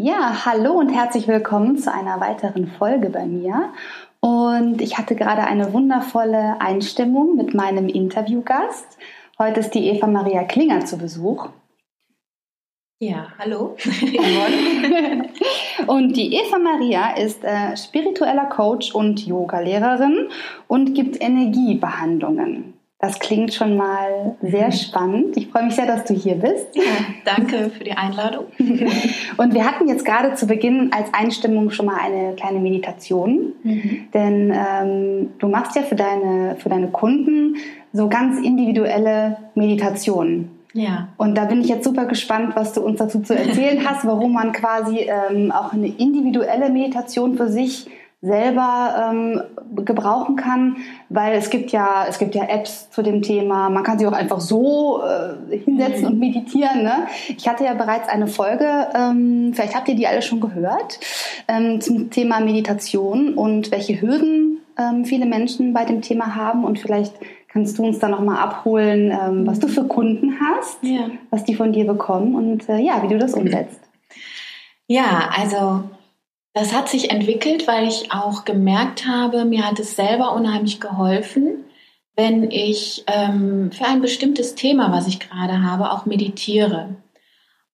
Ja, hallo und herzlich willkommen zu einer weiteren Folge bei mir. Und ich hatte gerade eine wundervolle Einstimmung mit meinem Interviewgast. Heute ist die Eva Maria Klinger zu Besuch. Ja, hallo. und die Eva Maria ist äh, spiritueller Coach und Yogalehrerin und gibt Energiebehandlungen. Das klingt schon mal sehr mhm. spannend. Ich freue mich sehr, dass du hier bist. Ja, danke für die Einladung. Und wir hatten jetzt gerade zu Beginn als Einstimmung schon mal eine kleine Meditation. Mhm. Denn ähm, du machst ja für deine, für deine Kunden so ganz individuelle Meditationen. Ja. Und da bin ich jetzt super gespannt, was du uns dazu zu erzählen hast, warum man quasi ähm, auch eine individuelle Meditation für sich selber ähm, gebrauchen kann, weil es gibt ja es gibt ja Apps zu dem Thema. Man kann sich auch einfach so äh, hinsetzen mhm. und meditieren. Ne? Ich hatte ja bereits eine Folge, ähm, vielleicht habt ihr die alle schon gehört, ähm, zum Thema Meditation und welche Hürden ähm, viele Menschen bei dem Thema haben und vielleicht kannst du uns da noch mal abholen, ähm, was du für Kunden hast, ja. was die von dir bekommen und äh, ja, wie du das umsetzt. Ja, also das hat sich entwickelt, weil ich auch gemerkt habe, mir hat es selber unheimlich geholfen, wenn ich ähm, für ein bestimmtes Thema, was ich gerade habe, auch meditiere.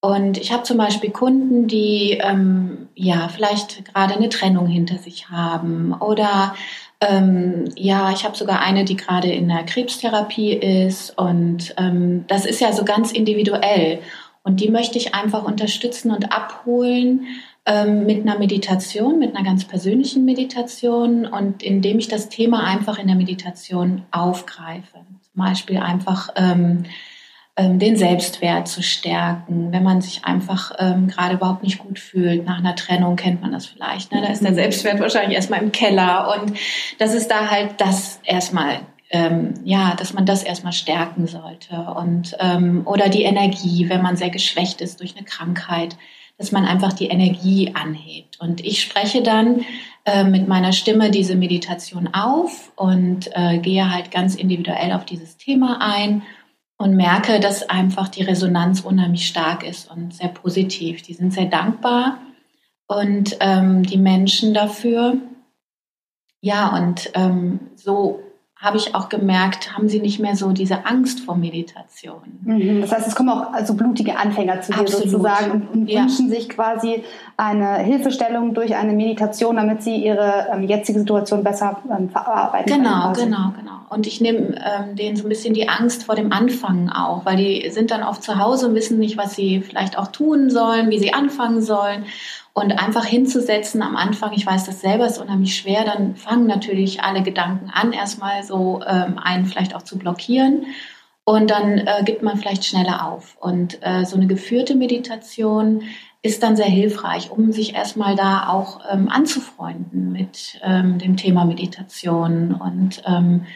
Und ich habe zum Beispiel Kunden, die ähm, ja vielleicht gerade eine Trennung hinter sich haben oder ähm, ja, ich habe sogar eine, die gerade in der Krebstherapie ist und ähm, das ist ja so ganz individuell und die möchte ich einfach unterstützen und abholen ähm, mit einer Meditation, mit einer ganz persönlichen Meditation und indem ich das Thema einfach in der Meditation aufgreife. Zum Beispiel einfach ähm, ähm, den Selbstwert zu stärken, wenn man sich einfach ähm, gerade überhaupt nicht gut fühlt. Nach einer Trennung kennt man das vielleicht. Ne? Da ist der mhm. Selbstwert wahrscheinlich erstmal im Keller und das ist da halt das erstmal ähm, ja, dass man das erstmal stärken sollte und ähm, oder die Energie, wenn man sehr geschwächt ist durch eine Krankheit, dass man einfach die Energie anhebt. Und ich spreche dann äh, mit meiner Stimme diese Meditation auf und äh, gehe halt ganz individuell auf dieses Thema ein und merke, dass einfach die Resonanz unheimlich stark ist und sehr positiv. Die sind sehr dankbar und ähm, die Menschen dafür. Ja, und ähm, so habe ich auch gemerkt, haben sie nicht mehr so diese Angst vor Meditation. Mhm. Das heißt, es kommen auch also blutige Anfänger zu dir Absolut. sozusagen und, ja. wünschen sich quasi eine Hilfestellung durch eine Meditation, damit sie ihre ähm, jetzige Situation besser ähm, verarbeiten genau, können. Genau, genau, genau. Und ich nehme ähm, denen so ein bisschen die Angst vor dem Anfangen auch, weil die sind dann oft zu Hause und wissen nicht, was sie vielleicht auch tun sollen, wie sie anfangen sollen. Und einfach hinzusetzen am Anfang, ich weiß das selber, ist unheimlich schwer, dann fangen natürlich alle Gedanken an, erstmal so ähm, einen vielleicht auch zu blockieren. Und dann äh, gibt man vielleicht schneller auf. Und äh, so eine geführte Meditation ist dann sehr hilfreich, um sich erstmal da auch ähm, anzufreunden mit ähm, dem Thema Meditation und ähm,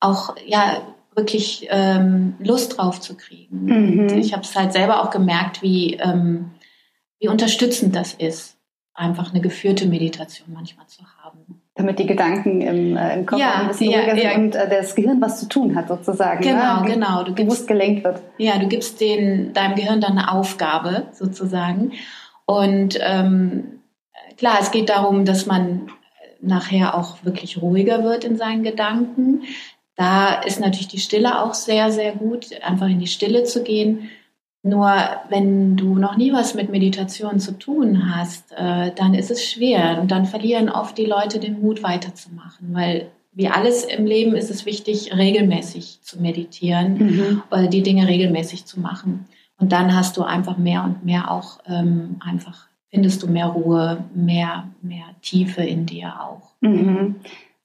auch ja wirklich ähm, Lust drauf zu kriegen. Mhm. ich habe es halt selber auch gemerkt, wie ähm, wie unterstützend das ist, einfach eine geführte Meditation manchmal zu haben. Damit die Gedanken im, äh, im Kopf ja, ein bisschen ja, ruhiger ja. sind und äh, das Gehirn was zu tun hat sozusagen. Genau, ne? genau. Du gibst, gelenkt wird. Ja, du gibst den, deinem Gehirn dann eine Aufgabe sozusagen. Und ähm, klar, es geht darum, dass man nachher auch wirklich ruhiger wird in seinen Gedanken. Da ist natürlich die Stille auch sehr, sehr gut, einfach in die Stille zu gehen nur wenn du noch nie was mit Meditation zu tun hast, äh, dann ist es schwer und dann verlieren oft die Leute den Mut weiterzumachen, weil wie alles im Leben ist es wichtig, regelmäßig zu meditieren mhm. oder die Dinge regelmäßig zu machen. Und dann hast du einfach mehr und mehr auch ähm, einfach findest du mehr Ruhe, mehr, mehr Tiefe in dir auch. Mhm.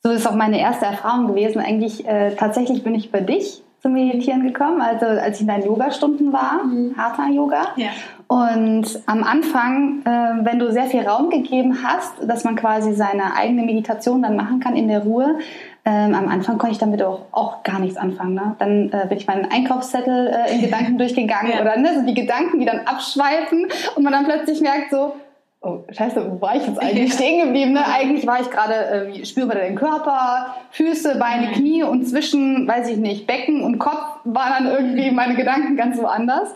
So ist auch meine erste Erfahrung gewesen. Eigentlich äh, tatsächlich bin ich bei dich zum Meditieren gekommen, also als ich in deinen Yogastunden war, mhm. Hatha Yoga. Ja. Und am Anfang, äh, wenn du sehr viel Raum gegeben hast, dass man quasi seine eigene Meditation dann machen kann in der Ruhe, ähm, am Anfang konnte ich damit auch, auch gar nichts anfangen. Ne? Dann äh, bin ich meinen Einkaufszettel äh, in Gedanken durchgegangen ja. oder ne, so die Gedanken, die dann abschweifen und man dann plötzlich merkt so, oh, scheiße, wo war ich jetzt eigentlich stehen geblieben? Ne? Eigentlich war ich gerade äh, spürbar den Körper, Füße, Beine. Knie und zwischen, weiß ich nicht, Becken und Kopf waren dann irgendwie meine Gedanken ganz woanders.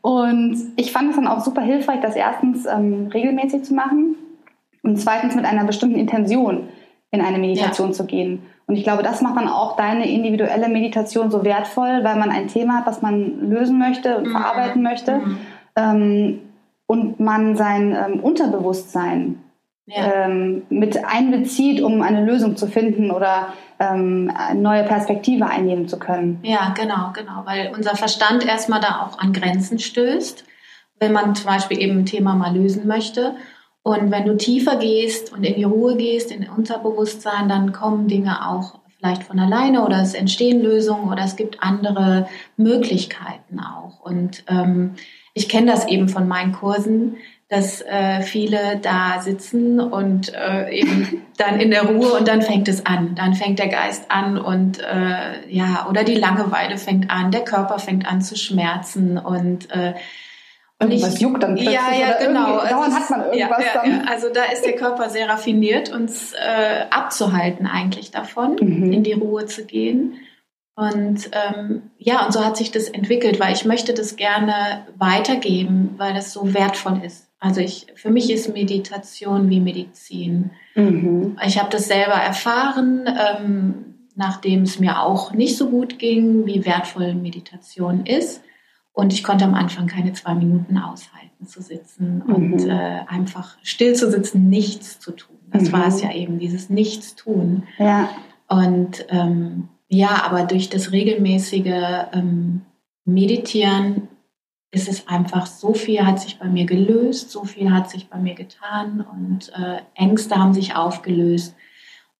Und ich fand es dann auch super hilfreich, das erstens ähm, regelmäßig zu machen und zweitens mit einer bestimmten Intention in eine Meditation ja. zu gehen. Und ich glaube, das macht dann auch deine individuelle Meditation so wertvoll, weil man ein Thema hat, was man lösen möchte und mhm. verarbeiten möchte. Mhm. Ähm, und man sein ähm, Unterbewusstsein ja. ähm, mit einbezieht, um eine Lösung zu finden oder ähm, eine neue Perspektive einnehmen zu können. Ja, genau, genau, weil unser Verstand erstmal da auch an Grenzen stößt, wenn man zum Beispiel eben ein Thema mal lösen möchte. Und wenn du tiefer gehst und in die Ruhe gehst, in Unterbewusstsein, dann kommen Dinge auch vielleicht von alleine oder es entstehen Lösungen oder es gibt andere Möglichkeiten auch. Und ähm, ich kenne das eben von meinen Kursen, dass äh, viele da sitzen und äh, eben dann in der Ruhe und dann fängt es an. Dann fängt der Geist an und äh, ja, oder die Langeweile fängt an, der Körper fängt an zu schmerzen und äh, und ich, juckt dann plötzlich. Ja, ja, genau. Dauernd hat man irgendwas ja, ja, dann. Also da ist der Körper sehr raffiniert, uns äh, abzuhalten eigentlich davon, mhm. in die Ruhe zu gehen. Und ähm, ja, und so hat sich das entwickelt, weil ich möchte das gerne weitergeben, weil das so wertvoll ist. Also ich, für mich ist Meditation wie Medizin. Mhm. Ich habe das selber erfahren, ähm, nachdem es mir auch nicht so gut ging, wie wertvoll Meditation ist. Und ich konnte am Anfang keine zwei Minuten aushalten zu sitzen mhm. und äh, einfach still zu sitzen, nichts zu tun. Das mhm. war es ja eben, dieses Nichtstun. Ja. Und ähm, ja, aber durch das regelmäßige ähm, Meditieren ist es einfach, so viel hat sich bei mir gelöst, so viel hat sich bei mir getan und äh, Ängste haben sich aufgelöst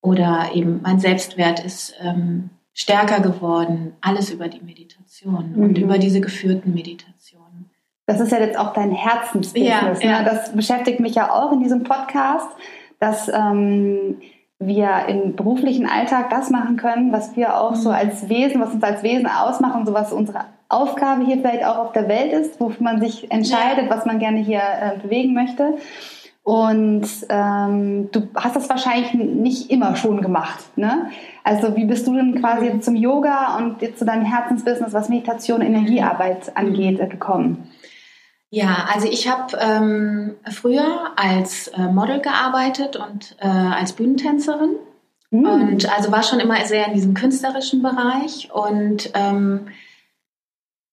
oder eben mein Selbstwert ist ähm, stärker geworden, alles über die Meditation mhm. und über diese geführten Meditationen. Das ist ja jetzt auch dein Herzensbusiness. Ja, ne? ja. Das beschäftigt mich ja auch in diesem Podcast, dass ähm, wir im beruflichen Alltag das machen können, was wir auch so mhm. als Wesen, was uns als Wesen ausmachen, so was unsere Aufgabe hier vielleicht auch auf der Welt ist, wofür man sich entscheidet, was man gerne hier äh, bewegen möchte. Und ähm, du hast das wahrscheinlich nicht immer schon gemacht. Ne? Also wie bist du denn quasi mhm. zum Yoga und jetzt zu deinem Herzensbusiness, was Meditation, Energiearbeit mhm. angeht, äh, gekommen? Ja, also ich habe ähm, früher als äh, Model gearbeitet und äh, als Bühnentänzerin. Mhm. Und also war schon immer sehr in diesem künstlerischen Bereich. Und ähm,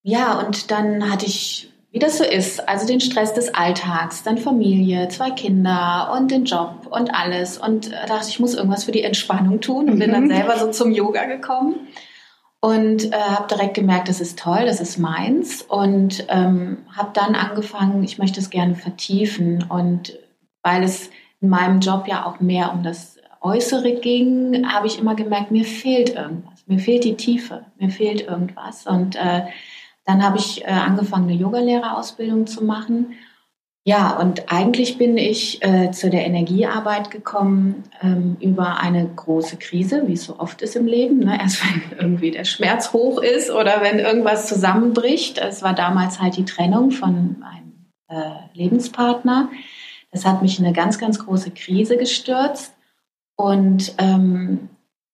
ja, und dann hatte ich, wie das so ist, also den Stress des Alltags, dann Familie, zwei Kinder und den Job und alles. Und äh, dachte, ich muss irgendwas für die Entspannung tun und mhm. bin dann mhm. selber so zum Yoga gekommen und äh, habe direkt gemerkt, das ist toll, das ist meins. Und ähm, habe dann angefangen, ich möchte es gerne vertiefen. Und weil es in meinem Job ja auch mehr um das Äußere ging, habe ich immer gemerkt, mir fehlt irgendwas, mir fehlt die Tiefe, mir fehlt irgendwas. Und äh, dann habe ich äh, angefangen, eine Yogalehrerausbildung zu machen ja, und eigentlich bin ich äh, zu der Energiearbeit gekommen ähm, über eine große Krise, wie es so oft ist im Leben. Ne? Erst wenn irgendwie der Schmerz hoch ist oder wenn irgendwas zusammenbricht. Es war damals halt die Trennung von meinem äh, Lebenspartner. Das hat mich in eine ganz, ganz große Krise gestürzt. Und ähm,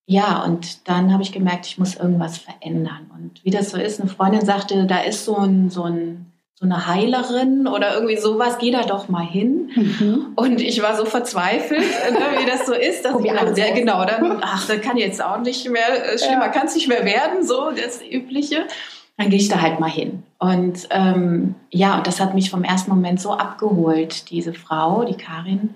ja, und dann habe ich gemerkt, ich muss irgendwas verändern. Und wie das so ist, eine Freundin sagte, da ist so ein, so ein so eine Heilerin oder irgendwie sowas, geh da doch mal hin. Mhm. Und ich war so verzweifelt, ne, wie das so ist. Dass ich dachte, ja, genau, dann, ach, das kann jetzt auch nicht mehr, äh, schlimmer ja. kann es nicht mehr werden, so das Übliche. Dann gehe ich da halt mal hin. Und ähm, ja, und das hat mich vom ersten Moment so abgeholt, diese Frau, die Karin,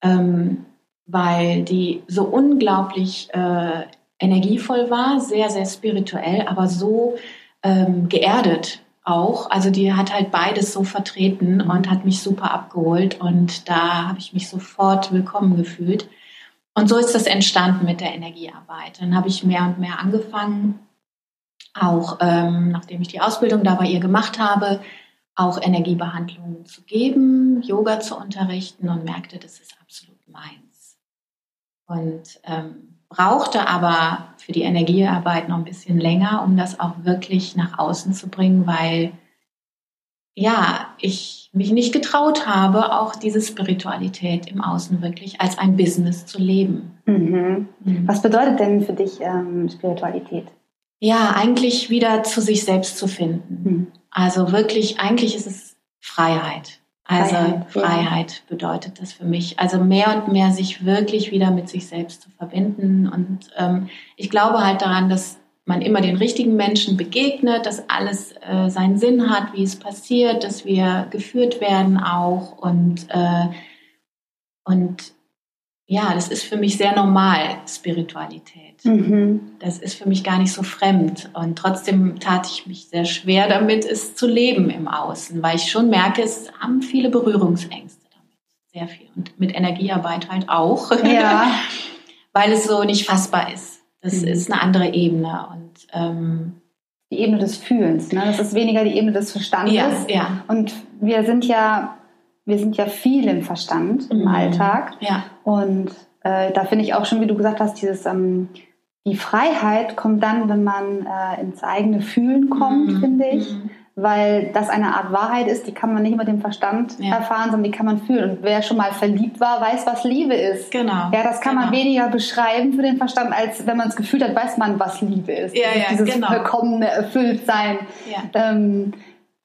ähm, weil die so unglaublich äh, energievoll war, sehr, sehr spirituell, aber so ähm, geerdet auch. Also die hat halt beides so vertreten und hat mich super abgeholt und da habe ich mich sofort willkommen gefühlt. Und so ist das entstanden mit der Energiearbeit. Dann habe ich mehr und mehr angefangen, auch ähm, nachdem ich die Ausbildung da bei ihr gemacht habe, auch Energiebehandlungen zu geben, Yoga zu unterrichten und merkte, das ist absolut meins. Und ähm, brauchte aber für die Energiearbeit noch ein bisschen länger, um das auch wirklich nach außen zu bringen, weil ja, ich mich nicht getraut habe, auch diese Spiritualität im Außen wirklich als ein Business zu leben. Mhm. Mhm. Was bedeutet denn für dich ähm, Spiritualität? Ja, eigentlich wieder zu sich selbst zu finden. Mhm. Also wirklich, eigentlich ist es Freiheit. Also Freiheit, bedeutet das für mich. Also mehr und mehr sich wirklich wieder mit sich selbst zu verbinden. Und ähm, ich glaube halt daran, dass man immer den richtigen Menschen begegnet, dass alles äh, seinen Sinn hat, wie es passiert, dass wir geführt werden auch und äh, und ja, das ist für mich sehr normal, Spiritualität. Mhm. Das ist für mich gar nicht so fremd. Und trotzdem tat ich mich sehr schwer damit, es zu leben im Außen, weil ich schon merke, es haben viele Berührungsängste damit. Sehr viel. Und mit Energiearbeit halt auch. Ja. weil es so nicht fassbar ist. Das mhm. ist eine andere Ebene. Und ähm, die Ebene des Fühlens. Ne? Das ist weniger die Ebene des Verstandes. Ja, ja. Und wir sind ja wir sind ja viel im Verstand im mhm. Alltag. Ja. Und äh, da finde ich auch schon, wie du gesagt hast, dieses ähm, die Freiheit kommt dann, wenn man äh, ins eigene Fühlen kommt, mhm. finde ich. Mhm. Weil das eine Art Wahrheit ist, die kann man nicht mit dem Verstand ja. erfahren, sondern die kann man fühlen. Und wer schon mal verliebt war, weiß, was Liebe ist. Genau. Ja, das kann genau. man weniger beschreiben für den Verstand, als wenn man es gefühlt hat, weiß man, was Liebe ist. Ja, ja, dieses genau. vollkommene Erfülltsein. Ja. Ähm,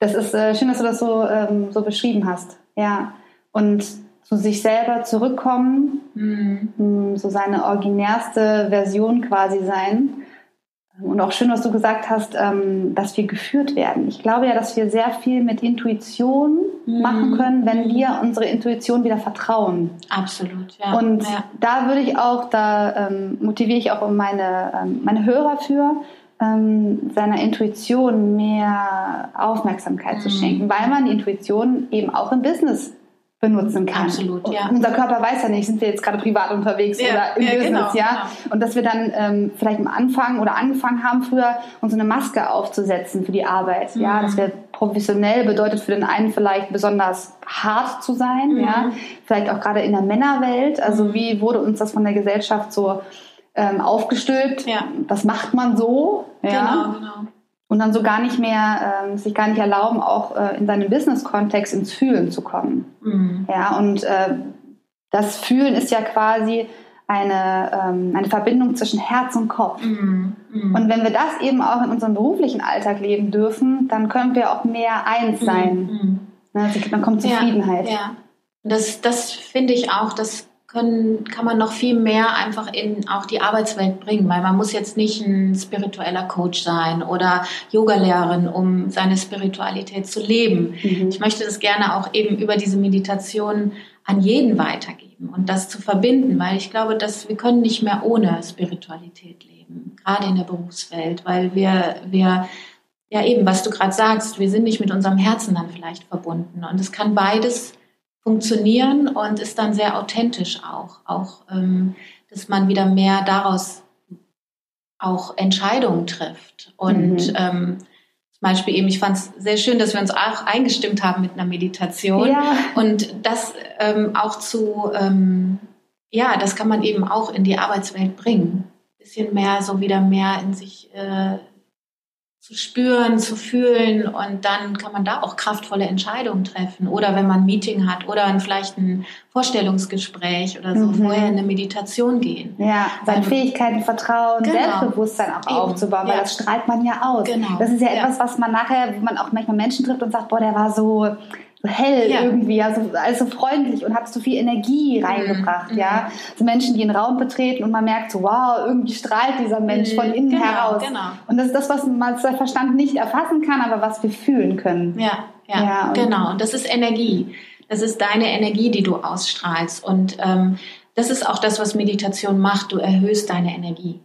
das ist äh, schön, dass du das so, ähm, so beschrieben hast. Ja, und zu sich selber zurückkommen, mhm. so seine originärste Version quasi sein. Und auch schön, was du gesagt hast, ähm, dass wir geführt werden. Ich glaube ja, dass wir sehr viel mit Intuition mhm. machen können, wenn wir unsere Intuition wieder vertrauen. Absolut, ja. Und ja. da würde ich auch, da ähm, motiviere ich auch meine, ähm, meine Hörer für, ähm, seiner Intuition mehr Aufmerksamkeit mhm. zu schenken, weil man die Intuition eben auch im Business benutzen kann. Absolut, ja. Unser Körper weiß ja nicht, sind wir jetzt gerade privat unterwegs ja, oder im ja, Business, genau, ja. Genau. Und dass wir dann ähm, vielleicht am Anfang oder angefangen haben früher, uns eine Maske aufzusetzen für die Arbeit, mhm. ja. Das wäre professionell bedeutet für den einen vielleicht besonders hart zu sein, mhm. ja. Vielleicht auch gerade in der Männerwelt. Also mhm. wie wurde uns das von der Gesellschaft so ähm, aufgestülpt. Ja. Das macht man so. Ja. Genau, genau. Und dann so gar nicht mehr, ähm, sich gar nicht erlauben, auch äh, in seinem Business-Kontext ins Fühlen zu kommen. Mhm. Ja, und äh, das Fühlen ist ja quasi eine, ähm, eine Verbindung zwischen Herz und Kopf. Mhm. Mhm. Und wenn wir das eben auch in unserem beruflichen Alltag leben dürfen, dann können wir auch mehr eins mhm. sein. Mhm. Ne, dann kommt Zufriedenheit. Ja, ja. Das, das finde ich auch, das können, kann man noch viel mehr einfach in auch die Arbeitswelt bringen, weil man muss jetzt nicht ein spiritueller Coach sein oder Yogalehrerin, um seine Spiritualität zu leben. Mhm. Ich möchte das gerne auch eben über diese Meditation an jeden weitergeben und das zu verbinden, weil ich glaube, dass wir können nicht mehr ohne Spiritualität leben, gerade in der Berufswelt, weil wir, wir ja eben, was du gerade sagst, wir sind nicht mit unserem Herzen dann vielleicht verbunden und es kann beides funktionieren und ist dann sehr authentisch auch. Auch, ähm, dass man wieder mehr daraus auch Entscheidungen trifft. Und mhm. ähm, zum Beispiel eben, ich fand es sehr schön, dass wir uns auch eingestimmt haben mit einer Meditation. Ja. Und das ähm, auch zu, ähm, ja, das kann man eben auch in die Arbeitswelt bringen. Bisschen mehr, so wieder mehr in sich äh, zu spüren, zu fühlen und dann kann man da auch kraftvolle Entscheidungen treffen. Oder wenn man ein Meeting hat oder vielleicht ein Vorstellungsgespräch oder so, mhm. vorher in eine Meditation gehen. Ja, seine Fähigkeiten, Vertrauen, genau. Selbstbewusstsein auch Eben. aufzubauen, weil ja. das strahlt man ja aus. Genau. Das ist ja, ja etwas, was man nachher, wo man auch manchmal Menschen trifft und sagt, boah, der war so so hell ja. irgendwie, also, also freundlich und hat so viel Energie reingebracht, mhm. ja. So Menschen, die einen Raum betreten und man merkt so, wow, irgendwie strahlt dieser Mensch mhm. von innen genau, heraus. Genau. Und das ist das, was man der Verstand nicht erfassen kann, aber was wir fühlen können. Ja, ja, ja und genau. Und das ist Energie. Das ist deine Energie, die du ausstrahlst. Und ähm, das ist auch das, was Meditation macht. Du erhöhst deine Energie.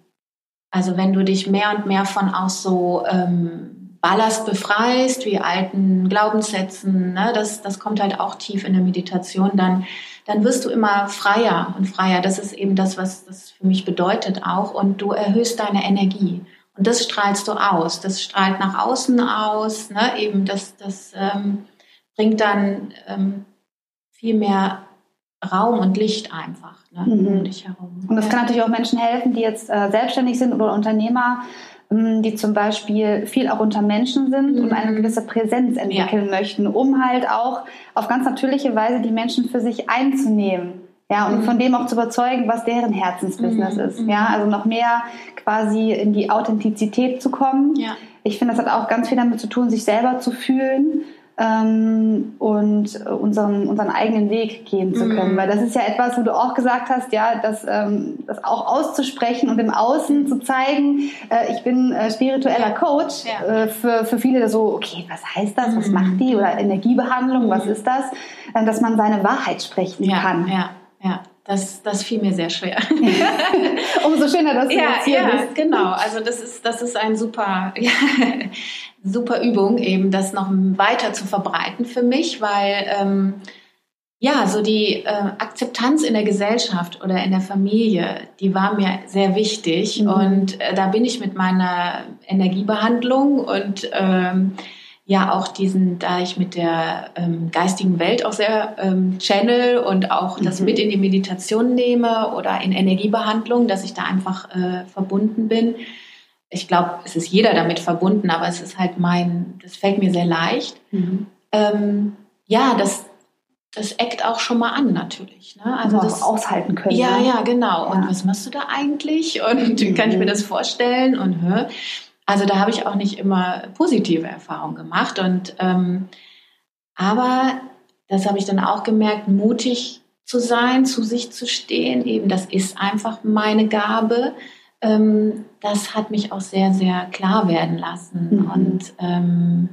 Also wenn du dich mehr und mehr von aus so ähm, Ballast befreist, wie alten Glaubenssätzen, ne, das, das kommt halt auch tief in der Meditation, dann, dann wirst du immer freier und freier. Das ist eben das, was das für mich bedeutet auch. Und du erhöhst deine Energie. Und das strahlst du aus. Das strahlt nach außen aus. Ne? Eben das, das ähm, bringt dann ähm, viel mehr Raum und Licht einfach ne, mhm. um dich herum. Und das kann natürlich auch Menschen helfen, die jetzt äh, selbstständig sind oder Unternehmer, die zum Beispiel viel auch unter Menschen sind mhm. und eine gewisse Präsenz entwickeln ja. möchten, um halt auch auf ganz natürliche Weise die Menschen für sich einzunehmen. Ja, und mhm. von dem auch zu überzeugen, was deren Herzensbusiness mhm. ist. Ja, also noch mehr quasi in die Authentizität zu kommen. Ja. ich finde, das hat auch ganz viel damit zu tun, sich selber zu fühlen ähm, und unseren, unseren eigenen Weg gehen zu können. Mhm. Weil das ist ja etwas, wo du auch gesagt hast, ja, das, ähm, das auch auszusprechen und im Außen zu zeigen, äh, ich bin äh, spiritueller Coach, ja. äh, für, für viele so, okay, was heißt das, was mhm. macht die oder Energiebehandlung, mhm. was ist das, äh, dass man seine Wahrheit sprechen ja, kann. Ja, ja. Das, das fiel mir sehr schwer. Umso schöner, dass du ja, jetzt hier ja, bist. genau. Also das ist, das ist ein super, ja, super Übung, eben das noch weiter zu verbreiten für mich, weil ähm, ja, so die äh, Akzeptanz in der Gesellschaft oder in der Familie, die war mir sehr wichtig. Mhm. Und äh, da bin ich mit meiner Energiebehandlung und ähm, ja auch diesen, da ich mit der ähm, geistigen Welt auch sehr ähm, channel und auch mhm. das mit in die Meditation nehme oder in Energiebehandlung, dass ich da einfach äh, verbunden bin. Ich glaube, es ist jeder damit verbunden, aber es ist halt mein, das fällt mir sehr leicht. Mhm. Ähm, ja, das, das eckt auch schon mal an natürlich. Ne? Also das aushalten können. Ja, ne? ja, genau. Ja. Und was machst du da eigentlich? Und mhm. kann ich mir das vorstellen? Und hör. Also da habe ich auch nicht immer positive Erfahrungen gemacht. Und ähm, aber das habe ich dann auch gemerkt, mutig zu sein, zu sich zu stehen. Eben, das ist einfach meine Gabe. Ähm, das hat mich auch sehr, sehr klar werden lassen mhm. und ähm,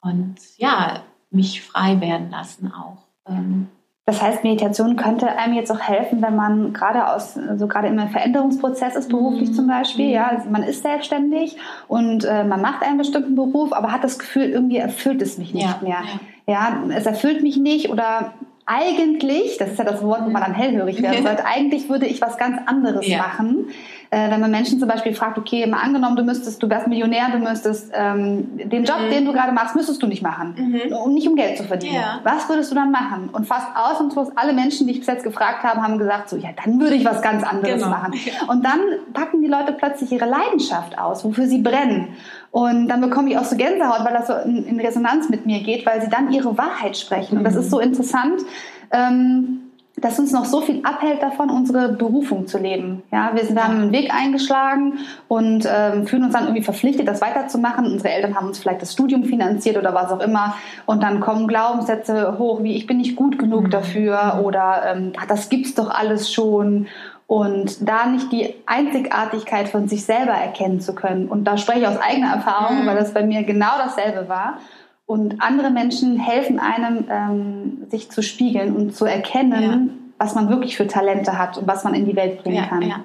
und ja, mich frei werden lassen auch. Ähm, das heißt, Meditation könnte einem jetzt auch helfen, wenn man gerade aus, so also gerade im Veränderungsprozess ist, beruflich mhm. zum Beispiel. Ja, also man ist selbstständig und äh, man macht einen bestimmten Beruf, aber hat das Gefühl, irgendwie erfüllt es mich nicht ja, mehr. Ja, es erfüllt mich nicht oder eigentlich, das ist ja das Wort, wo man dann hellhörig werden sollte, eigentlich würde ich was ganz anderes ja. machen äh, wenn man Menschen zum Beispiel fragt, okay, mal angenommen, du müsstest, du wärst Millionär, du müsstest ähm, den Job, mhm. den du gerade machst, müsstest du nicht machen, mhm. um nicht um Geld zu verdienen. Ja. Was würdest du dann machen? Und fast ausnahmslos alle Menschen, die ich bis jetzt gefragt habe, haben gesagt, so, ja, dann würde ich was ganz anderes genau. machen. Und dann packen die Leute plötzlich ihre Leidenschaft aus, wofür sie brennen. Und dann bekomme ich auch so Gänsehaut, weil das so in, in Resonanz mit mir geht, weil sie dann ihre Wahrheit sprechen. Und das mhm. ist so interessant. Ähm, dass uns noch so viel abhält davon, unsere Berufung zu leben. Ja, wir, sind, wir haben einen Weg eingeschlagen und ähm, fühlen uns dann irgendwie verpflichtet, das weiterzumachen. Unsere Eltern haben uns vielleicht das Studium finanziert oder was auch immer. Und dann kommen Glaubenssätze hoch, wie ich bin nicht gut genug mhm. dafür oder ähm, das gibt's doch alles schon. Und da nicht die Einzigartigkeit von sich selber erkennen zu können. Und da spreche ich aus eigener Erfahrung, mhm. weil das bei mir genau dasselbe war. Und andere Menschen helfen einem, ähm, sich zu spiegeln und zu erkennen, ja. was man wirklich für Talente hat und was man in die Welt bringen ja, kann. Ja,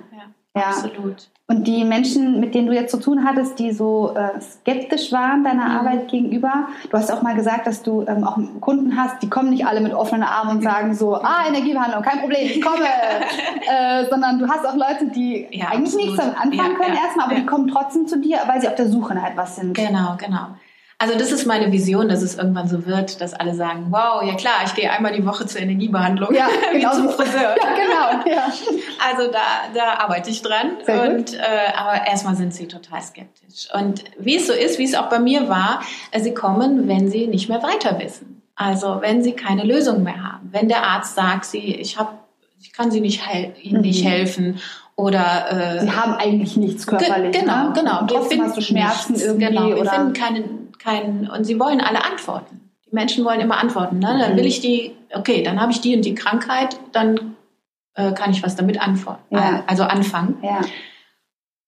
ja, absolut. Und die Menschen, mit denen du jetzt zu tun hattest, die so äh, skeptisch waren deiner mhm. Arbeit gegenüber, du hast auch mal gesagt, dass du ähm, auch Kunden hast, die kommen nicht alle mit offenen Armen und sagen so, ah, Energiebehandlung, kein Problem, ich komme. äh, sondern du hast auch Leute, die eigentlich absolut. nichts damit anfangen können erstmal, aber die kommen trotzdem zu dir, weil sie auf der Suche nach etwas sind. Genau, genau. Also das ist meine Vision, dass es irgendwann so wird, dass alle sagen, wow, ja klar, ich gehe einmal die Woche zur Energiebehandlung, ja, genau wie zum Friseur. Ja, genau. Ja. Also da, da arbeite ich dran. und, äh, aber erstmal sind sie total skeptisch. Und wie es so ist, wie es auch bei mir war, äh, sie kommen, wenn sie nicht mehr weiter wissen. Also wenn sie keine Lösung mehr haben. Wenn der Arzt sagt, sie, ich habe, ich kann sie nicht ihnen nicht mhm. helfen oder äh, sie haben eigentlich nichts körperlich. Genau, ne? genau. Und trotzdem hast du Schmerzen nichts, irgendwie. Genau, wir oder? finden keinen kein, und sie wollen alle Antworten. Die Menschen wollen immer Antworten. Ne? Dann will mhm. ich die, okay, dann habe ich die und die Krankheit, dann äh, kann ich was damit antworten, ja. also anfangen. Ja.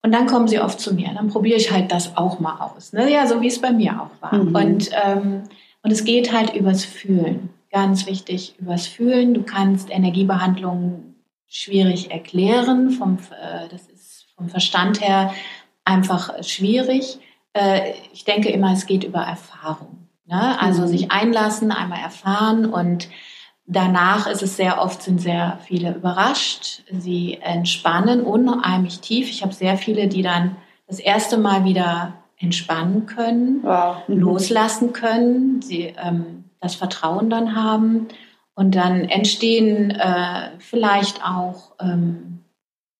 Und dann kommen sie oft zu mir. Dann probiere ich halt das auch mal aus. Ne? Ja, so wie es bei mir auch war. Mhm. Und, ähm, und es geht halt übers Fühlen. Ganz wichtig, übers Fühlen. Du kannst Energiebehandlung schwierig erklären. Vom, äh, das ist vom Verstand her einfach schwierig. Äh, ich denke immer, es geht über Erfahrung. Ne? Also mhm. sich einlassen, einmal erfahren und danach ist es sehr oft, sind sehr viele überrascht. Sie entspannen unheimlich tief. Ich habe sehr viele, die dann das erste Mal wieder entspannen können, wow. mhm. loslassen können, sie ähm, das Vertrauen dann haben und dann entstehen äh, vielleicht auch ähm,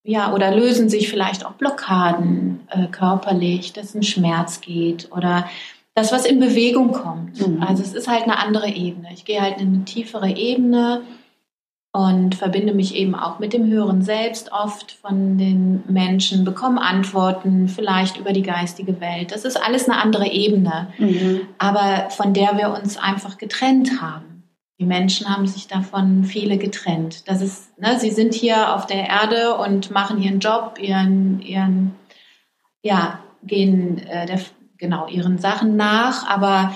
ja, oder lösen sich vielleicht auch Blockaden äh, körperlich, dass ein Schmerz geht oder das, was in Bewegung kommt. Mhm. Also es ist halt eine andere Ebene. Ich gehe halt in eine tiefere Ebene und verbinde mich eben auch mit dem Hören selbst oft von den Menschen, bekomme Antworten vielleicht über die geistige Welt. Das ist alles eine andere Ebene, mhm. aber von der wir uns einfach getrennt haben. Die Menschen haben sich davon viele getrennt. Das ist, ne, sie sind hier auf der Erde und machen ihren Job, ihren, ihren, ja, gehen äh, der, genau ihren Sachen nach, aber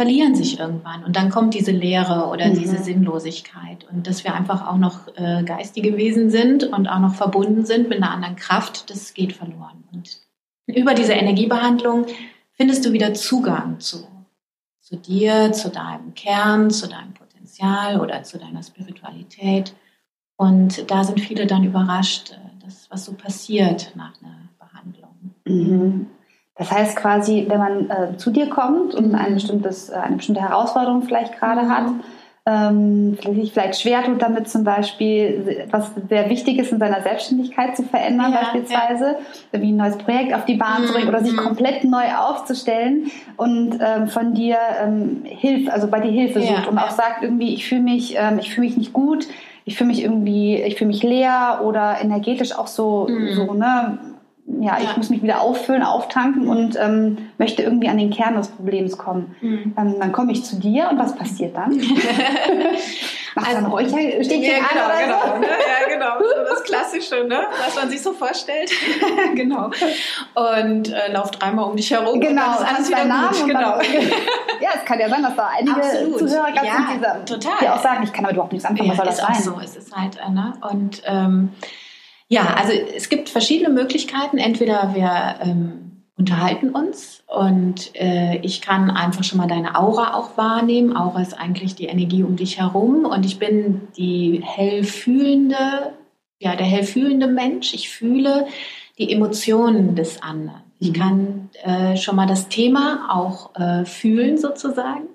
verlieren sich irgendwann und dann kommt diese Leere oder mhm. diese Sinnlosigkeit und dass wir einfach auch noch äh, geistige Wesen sind und auch noch verbunden sind mit einer anderen Kraft, das geht verloren. Und über diese Energiebehandlung findest du wieder Zugang zu, zu dir, zu deinem Kern, zu deinem Potenzial oder zu deiner Spiritualität. Und da sind viele dann überrascht, äh, das, was so passiert nach einer Behandlung. Mhm. Das heißt quasi, wenn man äh, zu dir kommt und ein bestimmtes, äh, eine bestimmte Herausforderung vielleicht gerade mhm. hat, ähm, sich vielleicht schwer tut damit zum Beispiel etwas sehr Wichtiges in seiner Selbstständigkeit zu verändern ja, beispielsweise, ja. wie ein neues Projekt auf die Bahn mhm. zu bringen oder sich mhm. komplett neu aufzustellen und ähm, von dir ähm, Hilfe, also bei dir Hilfe sucht ja, und auch sagt irgendwie, ich fühle mich, ähm, ich fühle mich nicht gut, ich fühle mich irgendwie, ich fühle mich leer oder energetisch auch so, mhm. so ne, ja, ich muss mich wieder auffüllen, auftanken und ähm, möchte irgendwie an den Kern des Problems kommen. Mhm. Ähm, dann komme ich zu dir und was passiert dann? Macht also, dann Räucherstäbchen ja, genau, an genau, ne? Ja, genau. So das Klassische, ne? was man sich so vorstellt. genau. Und äh, lauf dreimal um dich herum. Genau, und alles wieder Namen gut. Genau. ja, es kann ja sein, dass da einige Absolut. Zuhörer ganz ja, sind, die, total. die auch sagen, ich kann aber überhaupt nichts anfangen, ja, was soll das sein? Ist auch so, es ist halt, äh, ne? Und ähm, ja, also es gibt verschiedene Möglichkeiten. Entweder wir ähm, unterhalten uns und äh, ich kann einfach schon mal deine Aura auch wahrnehmen. Aura ist eigentlich die Energie um dich herum und ich bin die hellfühlende, ja, der hellfühlende Mensch. Ich fühle die Emotionen des anderen. Ich mhm. kann äh, schon mal das Thema auch äh, fühlen sozusagen.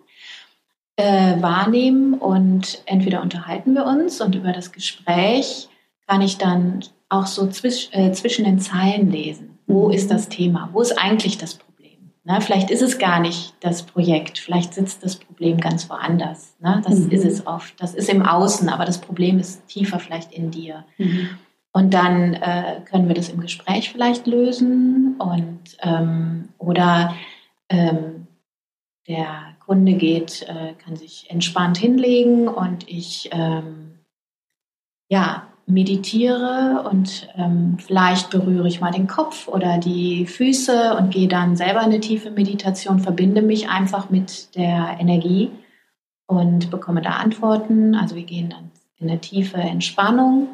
Äh, wahrnehmen und entweder unterhalten wir uns und über das Gespräch kann ich dann auch so zwisch, äh, zwischen den Zeilen lesen. Wo mhm. ist das Thema? Wo ist eigentlich das Problem? Ne? Vielleicht ist es gar nicht das Projekt, vielleicht sitzt das Problem ganz woanders. Ne? Das mhm. ist es oft. Das ist im Außen, aber das Problem ist tiefer vielleicht in dir. Mhm. Und dann äh, können wir das im Gespräch vielleicht lösen und ähm, oder ähm, der Kunde geht, äh, kann sich entspannt hinlegen und ich ähm, ja meditiere und ähm, vielleicht berühre ich mal den Kopf oder die Füße und gehe dann selber in eine tiefe Meditation, verbinde mich einfach mit der Energie und bekomme da Antworten. Also wir gehen dann in eine tiefe Entspannung.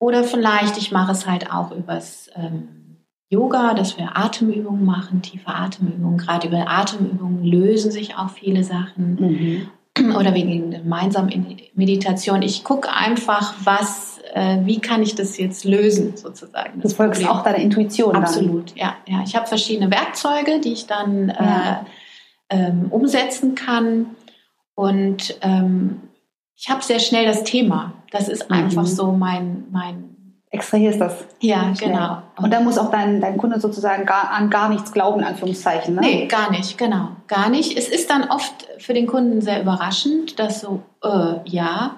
Oder vielleicht, ich mache es halt auch übers ähm, Yoga, dass wir Atemübungen machen, tiefe Atemübungen. Gerade über Atemübungen lösen sich auch viele Sachen. Mhm oder wegen gemeinsam in Meditation. Ich gucke einfach, was, äh, wie kann ich das jetzt lösen, sozusagen. Das du folgst auch deiner Intuition. Absolut, dann. ja, ja. Ich habe verschiedene Werkzeuge, die ich dann ja. äh, ähm, umsetzen kann. Und ähm, ich habe sehr schnell das Thema. Das ist einfach mhm. so mein, mein extrahierst das. Ja, genau. Und dann muss auch dein, dein Kunde sozusagen gar, an gar nichts glauben, in Anführungszeichen. Ne? Nee, gar nicht, genau. Gar nicht. Es ist dann oft für den Kunden sehr überraschend, dass so, äh, ja.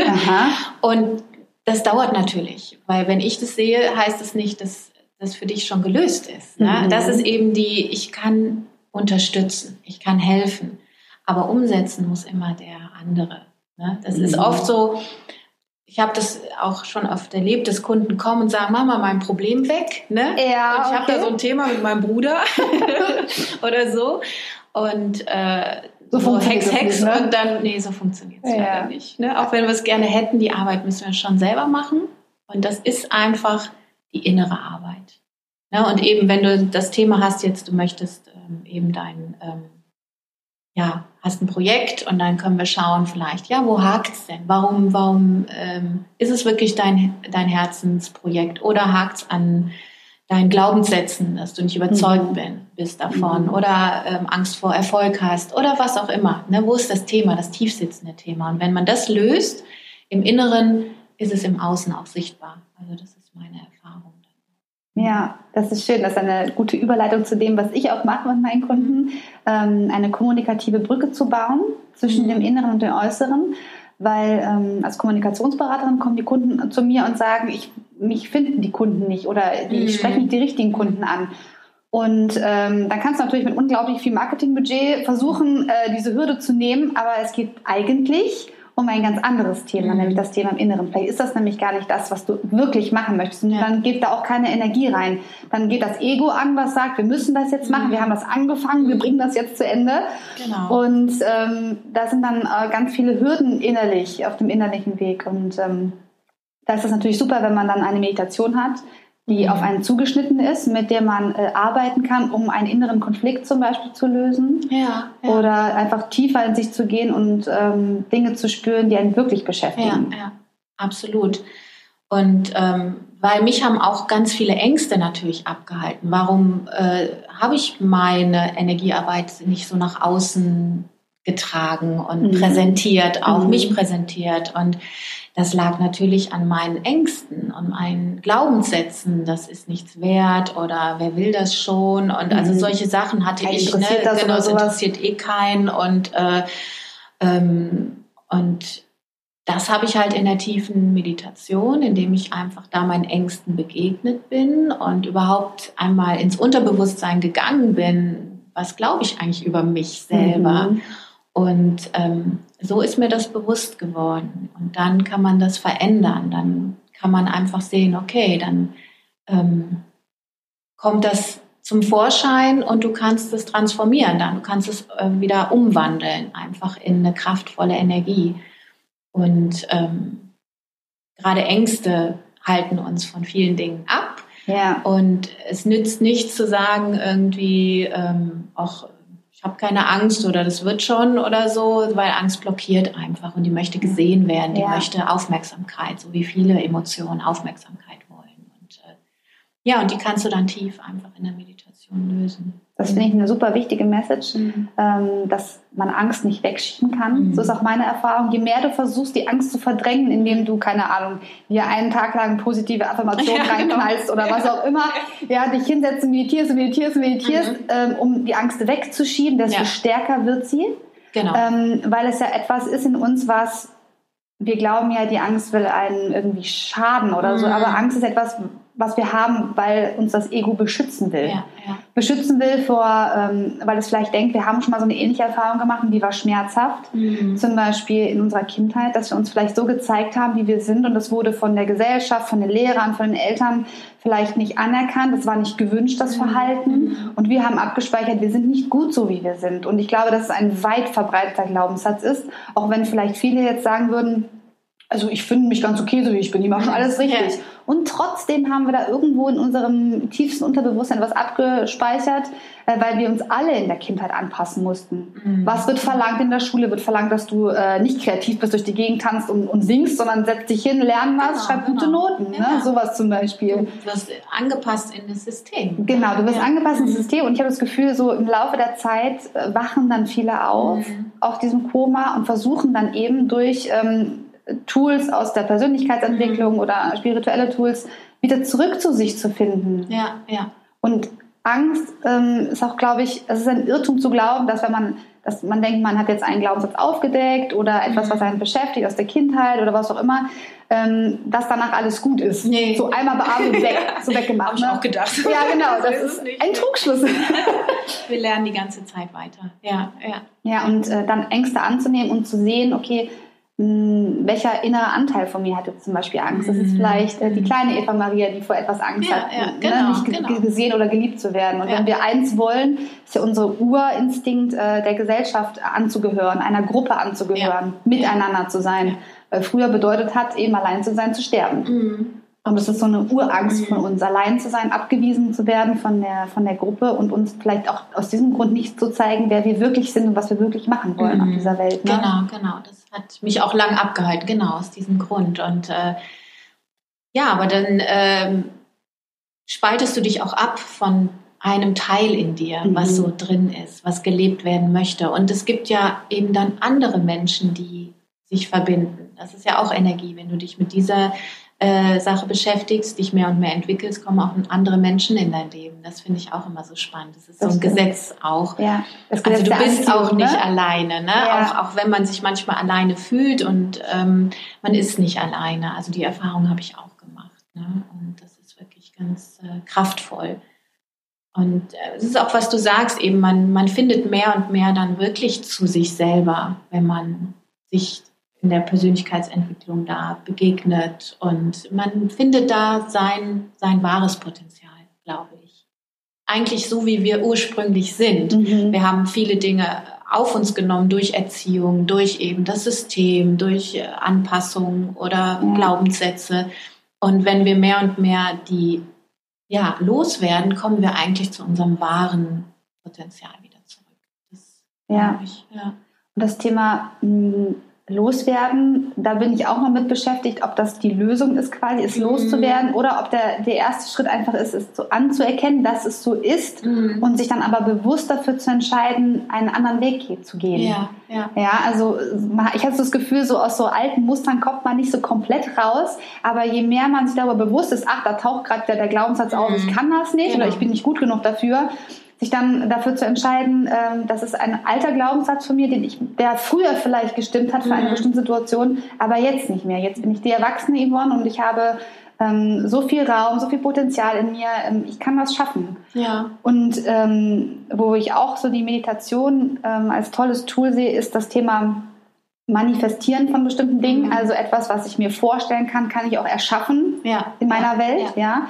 Und das dauert natürlich, weil wenn ich das sehe, heißt es das nicht, dass das für dich schon gelöst ist. Ne? Mhm. Das ist eben die, ich kann unterstützen, ich kann helfen, aber umsetzen muss immer der andere. Ne? Das mhm. ist oft so, ich habe das auch schon oft erlebt, dass Kunden kommen und sagen, mach mal mein Problem weg. Ne? Ja, und ich okay. habe da so ein Thema mit meinem Bruder oder so. Und äh, so, so Hex, Hex ne? und dann, nee, so funktioniert es ja. leider nicht. Ne? Auch wenn wir es gerne hätten, die Arbeit müssen wir schon selber machen. Und das ist einfach die innere Arbeit. Ne? Und eben, wenn du das Thema hast jetzt, du möchtest ähm, eben dein ähm, ja, hast ein Projekt und dann können wir schauen, vielleicht, ja, wo hakt es denn? Warum, warum ähm, ist es wirklich dein, dein Herzensprojekt oder hakt es an deinen Glaubenssätzen, dass du nicht überzeugt mhm. bist davon mhm. oder ähm, Angst vor Erfolg hast oder was auch immer. Ne? Wo ist das Thema, das tiefsitzende Thema? Und wenn man das löst, im Inneren ist es im Außen auch sichtbar. Also das ist meine Erfahrung. Ja, das ist schön. Das ist eine gute Überleitung zu dem, was ich auch mache mit meinen Kunden, ähm, eine kommunikative Brücke zu bauen zwischen mhm. dem Inneren und dem Äußeren. weil ähm, als Kommunikationsberaterin kommen die Kunden zu mir und sagen, ich, mich finden die Kunden nicht oder die mhm. sprechen nicht die richtigen Kunden an. Und ähm, dann kannst du natürlich mit unglaublich viel Marketingbudget versuchen, äh, diese Hürde zu nehmen, aber es geht eigentlich um ein ganz anderes Thema, mhm. nämlich das Thema im Inneren. Vielleicht ist das nämlich gar nicht das, was du wirklich machen möchtest. Und ja. dann geht da auch keine Energie rein. Dann geht das Ego an, was sagt, wir müssen das jetzt machen, mhm. wir haben das angefangen, wir bringen das jetzt zu Ende. Genau. Und ähm, da sind dann äh, ganz viele Hürden innerlich, auf dem innerlichen Weg. Und ähm, da ist es natürlich super, wenn man dann eine Meditation hat, die auf einen zugeschnitten ist, mit der man äh, arbeiten kann, um einen inneren Konflikt zum Beispiel zu lösen. Ja, ja. Oder einfach tiefer in sich zu gehen und ähm, Dinge zu spüren, die einen wirklich beschäftigen. Ja, ja. absolut. Und ähm, weil mich haben auch ganz viele Ängste natürlich abgehalten. Warum äh, habe ich meine Energiearbeit nicht so nach außen getragen und mhm. präsentiert, auch mhm. mich präsentiert? Und das lag natürlich an meinen Ängsten und meinen Glaubenssätzen, das ist nichts wert oder wer will das schon und also mhm. solche Sachen hatte Kein ich, ne? das genau, es interessiert eh keinen und äh, ähm, und das habe ich halt in der tiefen Meditation, indem ich einfach da meinen Ängsten begegnet bin und überhaupt einmal ins Unterbewusstsein gegangen bin, was glaube ich eigentlich über mich selber. Mhm. Und ähm, so ist mir das bewusst geworden. Und dann kann man das verändern. Dann kann man einfach sehen, okay, dann ähm, kommt das zum Vorschein und du kannst es transformieren dann. Du kannst es äh, wieder umwandeln, einfach in eine kraftvolle Energie. Und ähm, gerade Ängste halten uns von vielen Dingen ab. Ja. Und es nützt nichts zu sagen, irgendwie ähm, auch ich habe keine Angst oder das wird schon oder so, weil Angst blockiert einfach und die möchte gesehen werden, die ja. möchte Aufmerksamkeit, so wie viele Emotionen Aufmerksamkeit wollen. Und äh, ja, und die kannst du dann tief einfach in der Meditation lösen. Das finde ich eine super wichtige Message, mhm. ähm, dass man Angst nicht wegschieben kann. Mhm. So ist auch meine Erfahrung. Je mehr du versuchst, die Angst zu verdrängen, indem du, keine Ahnung, dir einen Tag lang positive Affirmationen ja, genau. reinknallst genau. oder was auch immer, ja, dich hinsetzt, meditierst, meditierst, meditierst, mhm. ähm, um die Angst wegzuschieben, desto ja. stärker wird sie. Genau. Ähm, weil es ja etwas ist in uns, was wir glauben ja, die Angst will einen irgendwie schaden oder so, mhm. aber Angst ist etwas, was wir haben, weil uns das Ego beschützen will. Ja, ja. Beschützen will vor, ähm, weil es vielleicht denkt, wir haben schon mal so eine ähnliche Erfahrung gemacht und die war schmerzhaft. Mhm. Zum Beispiel in unserer Kindheit, dass wir uns vielleicht so gezeigt haben, wie wir sind und das wurde von der Gesellschaft, von den Lehrern, von den Eltern vielleicht nicht anerkannt. Das war nicht gewünscht, das mhm. Verhalten. Mhm. Und wir haben abgespeichert, wir sind nicht gut so, wie wir sind. Und ich glaube, dass es ein weit verbreiteter Glaubenssatz ist, auch wenn vielleicht viele jetzt sagen würden, also ich finde mich ganz okay, so wie ich bin, die machen alles richtig. Ja. Und trotzdem haben wir da irgendwo in unserem tiefsten Unterbewusstsein was abgespeichert, äh, weil wir uns alle in der Kindheit anpassen mussten. Mhm. Was wird verlangt in der Schule? Wird verlangt, dass du äh, nicht kreativ bist, durch die Gegend tanzt und, und singst, sondern setz dich hin, lern was, genau, schreib genau. gute Noten. Ja. Ne? Sowas zum Beispiel. Du wirst angepasst in das System. Genau, du wirst ja. angepasst in das System. Und ich habe das Gefühl, so im Laufe der Zeit äh, wachen dann viele auf, mhm. auf diesem Koma und versuchen dann eben durch... Ähm, Tools aus der Persönlichkeitsentwicklung mhm. oder spirituelle Tools wieder zurück zu sich zu finden. Ja, ja. Und Angst ähm, ist auch, glaube ich, es ist ein Irrtum zu glauben, dass wenn man, dass man denkt, man hat jetzt einen Glaubenssatz aufgedeckt oder etwas, mhm. was einen beschäftigt aus der Kindheit oder was auch immer, ähm, dass danach alles gut ist. Nee. So einmal bearbeitet weg, so weggemacht. Hab ich ne? auch gedacht. Ja, genau, das, das ist, ist ein Trugschluss. Wir lernen die ganze Zeit weiter. Ja, ja. Ja, und äh, dann Ängste anzunehmen und zu sehen, okay, welcher innere Anteil von mir hat jetzt zum Beispiel Angst? Das ist hm. vielleicht äh, die kleine Eva Maria, die vor etwas Angst ja, hat, ja, ne, genau, ne? nicht genau. gesehen oder geliebt zu werden. Und ja. wenn wir eins wollen, ist ja unser Urinstinkt, äh, der Gesellschaft anzugehören, einer Gruppe anzugehören, miteinander zu sein. Weil früher bedeutet hat, eben allein zu sein, zu sterben. Mhm. Und das ist so eine Urangst von uns, allein zu sein, abgewiesen zu werden von der, von der Gruppe und uns vielleicht auch aus diesem Grund nicht zu zeigen, wer wir wirklich sind und was wir wirklich machen wollen mhm. auf dieser Welt. Ne? Genau, genau. Das hat mich auch lang abgehalten, genau aus diesem Grund. Und äh, ja, aber dann äh, spaltest du dich auch ab von einem Teil in dir, mhm. was so drin ist, was gelebt werden möchte. Und es gibt ja eben dann andere Menschen, die sich verbinden. Das ist ja auch Energie, wenn du dich mit dieser äh, Sache beschäftigst, dich mehr und mehr entwickelst, kommen auch andere Menschen in dein Leben. Das finde ich auch immer so spannend. Das ist das so ein Gesetz auch. Ja, also du bist Anziehung, auch nicht ne? alleine, ne? Ja. Auch, auch wenn man sich manchmal alleine fühlt und ähm, man ist nicht alleine. Also die Erfahrung habe ich auch gemacht. Ne? Und das ist wirklich ganz äh, kraftvoll. Und äh, es ist auch, was du sagst, eben, man, man findet mehr und mehr dann wirklich zu sich selber, wenn man sich in der Persönlichkeitsentwicklung da begegnet. Und man findet da sein, sein wahres Potenzial, glaube ich. Eigentlich so, wie wir ursprünglich sind. Mhm. Wir haben viele Dinge auf uns genommen durch Erziehung, durch eben das System, durch äh, Anpassung oder ja. Glaubenssätze. Und wenn wir mehr und mehr die ja, loswerden, kommen wir eigentlich zu unserem wahren Potenzial wieder zurück. Das, ja. Ich, ja. Und das Thema hm, loswerden, da bin ich auch noch mit beschäftigt, ob das die Lösung ist, quasi es mhm. loszuwerden oder ob der, der erste Schritt einfach ist, es so anzuerkennen, dass es so ist mhm. und sich dann aber bewusst dafür zu entscheiden, einen anderen Weg zu gehen. Ja, ja. ja also ich habe das Gefühl, so aus so alten Mustern kommt man nicht so komplett raus, aber je mehr man sich darüber bewusst ist, ach, da taucht gerade der, der Glaubenssatz mhm. auf, ich kann das nicht genau. oder ich bin nicht gut genug dafür, sich dann dafür zu entscheiden, ähm, das ist ein alter Glaubenssatz von mir, den ich, der früher vielleicht gestimmt hat für eine mhm. bestimmte Situation, aber jetzt nicht mehr. Jetzt bin ich die erwachsene Yvonne und ich habe ähm, so viel Raum, so viel Potenzial in mir, ähm, ich kann das schaffen. Ja. Und ähm, wo ich auch so die Meditation ähm, als tolles Tool sehe, ist das Thema Manifestieren von bestimmten Dingen. Mhm. Also etwas, was ich mir vorstellen kann, kann ich auch erschaffen ja. in meiner ja. Welt. Ja. ja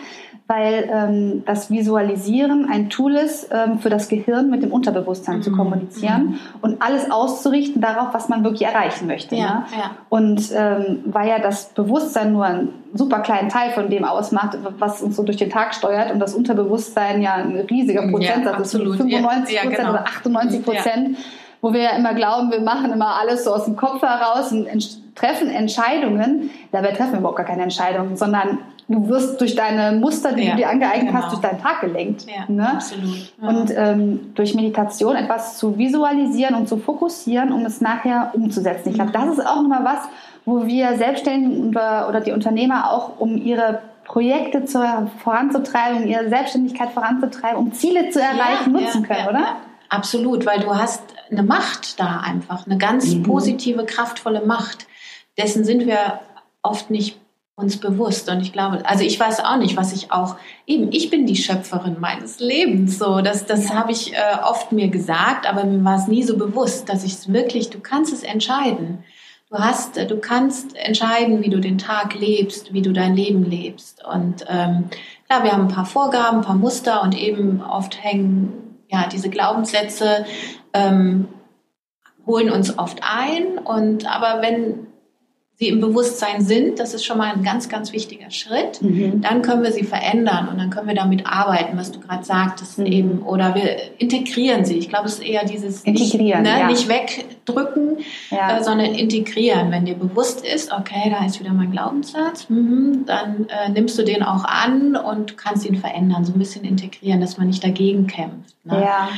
weil ähm, das Visualisieren ein Tool ist, ähm, für das Gehirn mit dem Unterbewusstsein mhm. zu kommunizieren mhm. und alles auszurichten darauf, was man wirklich erreichen möchte. Ja, ne? ja. Und ähm, weil ja das Bewusstsein nur einen super kleinen Teil von dem ausmacht, was uns so durch den Tag steuert und das Unterbewusstsein ja ein riesiger Prozentsatz ja, ist, 95 Prozent genau. oder 98 Prozent, wo wir ja immer glauben, wir machen immer alles so aus dem Kopf heraus und treffen Entscheidungen. Dabei treffen wir überhaupt gar keine Entscheidungen, sondern du wirst durch deine Muster, die ja, du dir angeeignet genau. hast, durch deinen Tag gelenkt. Ja, ne? absolut. Ja. Und ähm, durch Meditation etwas zu visualisieren und zu fokussieren, um es nachher umzusetzen. Ich glaube, mhm. das ist auch nochmal was, wo wir Selbstständigen oder, oder die Unternehmer auch um ihre Projekte zu, voranzutreiben, um ihre Selbstständigkeit voranzutreiben, um Ziele zu erreichen, nutzen können, oder? Absolut, weil du hast eine Macht da einfach, eine ganz mhm. positive, kraftvolle Macht. Dessen sind wir oft nicht uns bewusst. Und ich glaube, also ich weiß auch nicht, was ich auch, eben, ich bin die Schöpferin meines Lebens. So, das, das ja. habe ich äh, oft mir gesagt, aber mir war es nie so bewusst, dass ich es wirklich, du kannst es entscheiden. Du hast, du kannst entscheiden, wie du den Tag lebst, wie du dein Leben lebst. Und ähm, klar, wir haben ein paar Vorgaben, ein paar Muster und eben oft hängen ja diese Glaubenssätze ähm, holen uns oft ein. Und aber wenn sie im Bewusstsein sind, das ist schon mal ein ganz, ganz wichtiger Schritt. Mhm. Dann können wir sie verändern und dann können wir damit arbeiten, was du gerade sagtest mhm. eben. Oder wir integrieren sie. Ich glaube, es ist eher dieses integrieren, nicht, ne, ja. nicht wegdrücken, ja. äh, sondern integrieren. Wenn dir bewusst ist, okay, da ist wieder mein Glaubenssatz, mhm, dann äh, nimmst du den auch an und kannst ihn verändern, so ein bisschen integrieren, dass man nicht dagegen kämpft. Ne? Ja.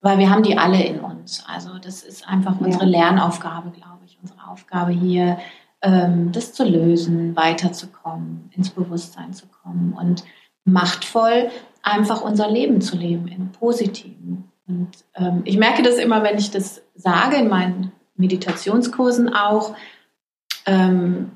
Weil wir haben die alle in uns. Also das ist einfach unsere. Lernaufgabe, glaube ich. Unsere Aufgabe hier, das zu lösen, weiterzukommen, ins Bewusstsein zu kommen und machtvoll einfach unser Leben zu leben, im Positiven. Und ähm, ich merke das immer, wenn ich das sage in meinen Meditationskursen auch, ähm,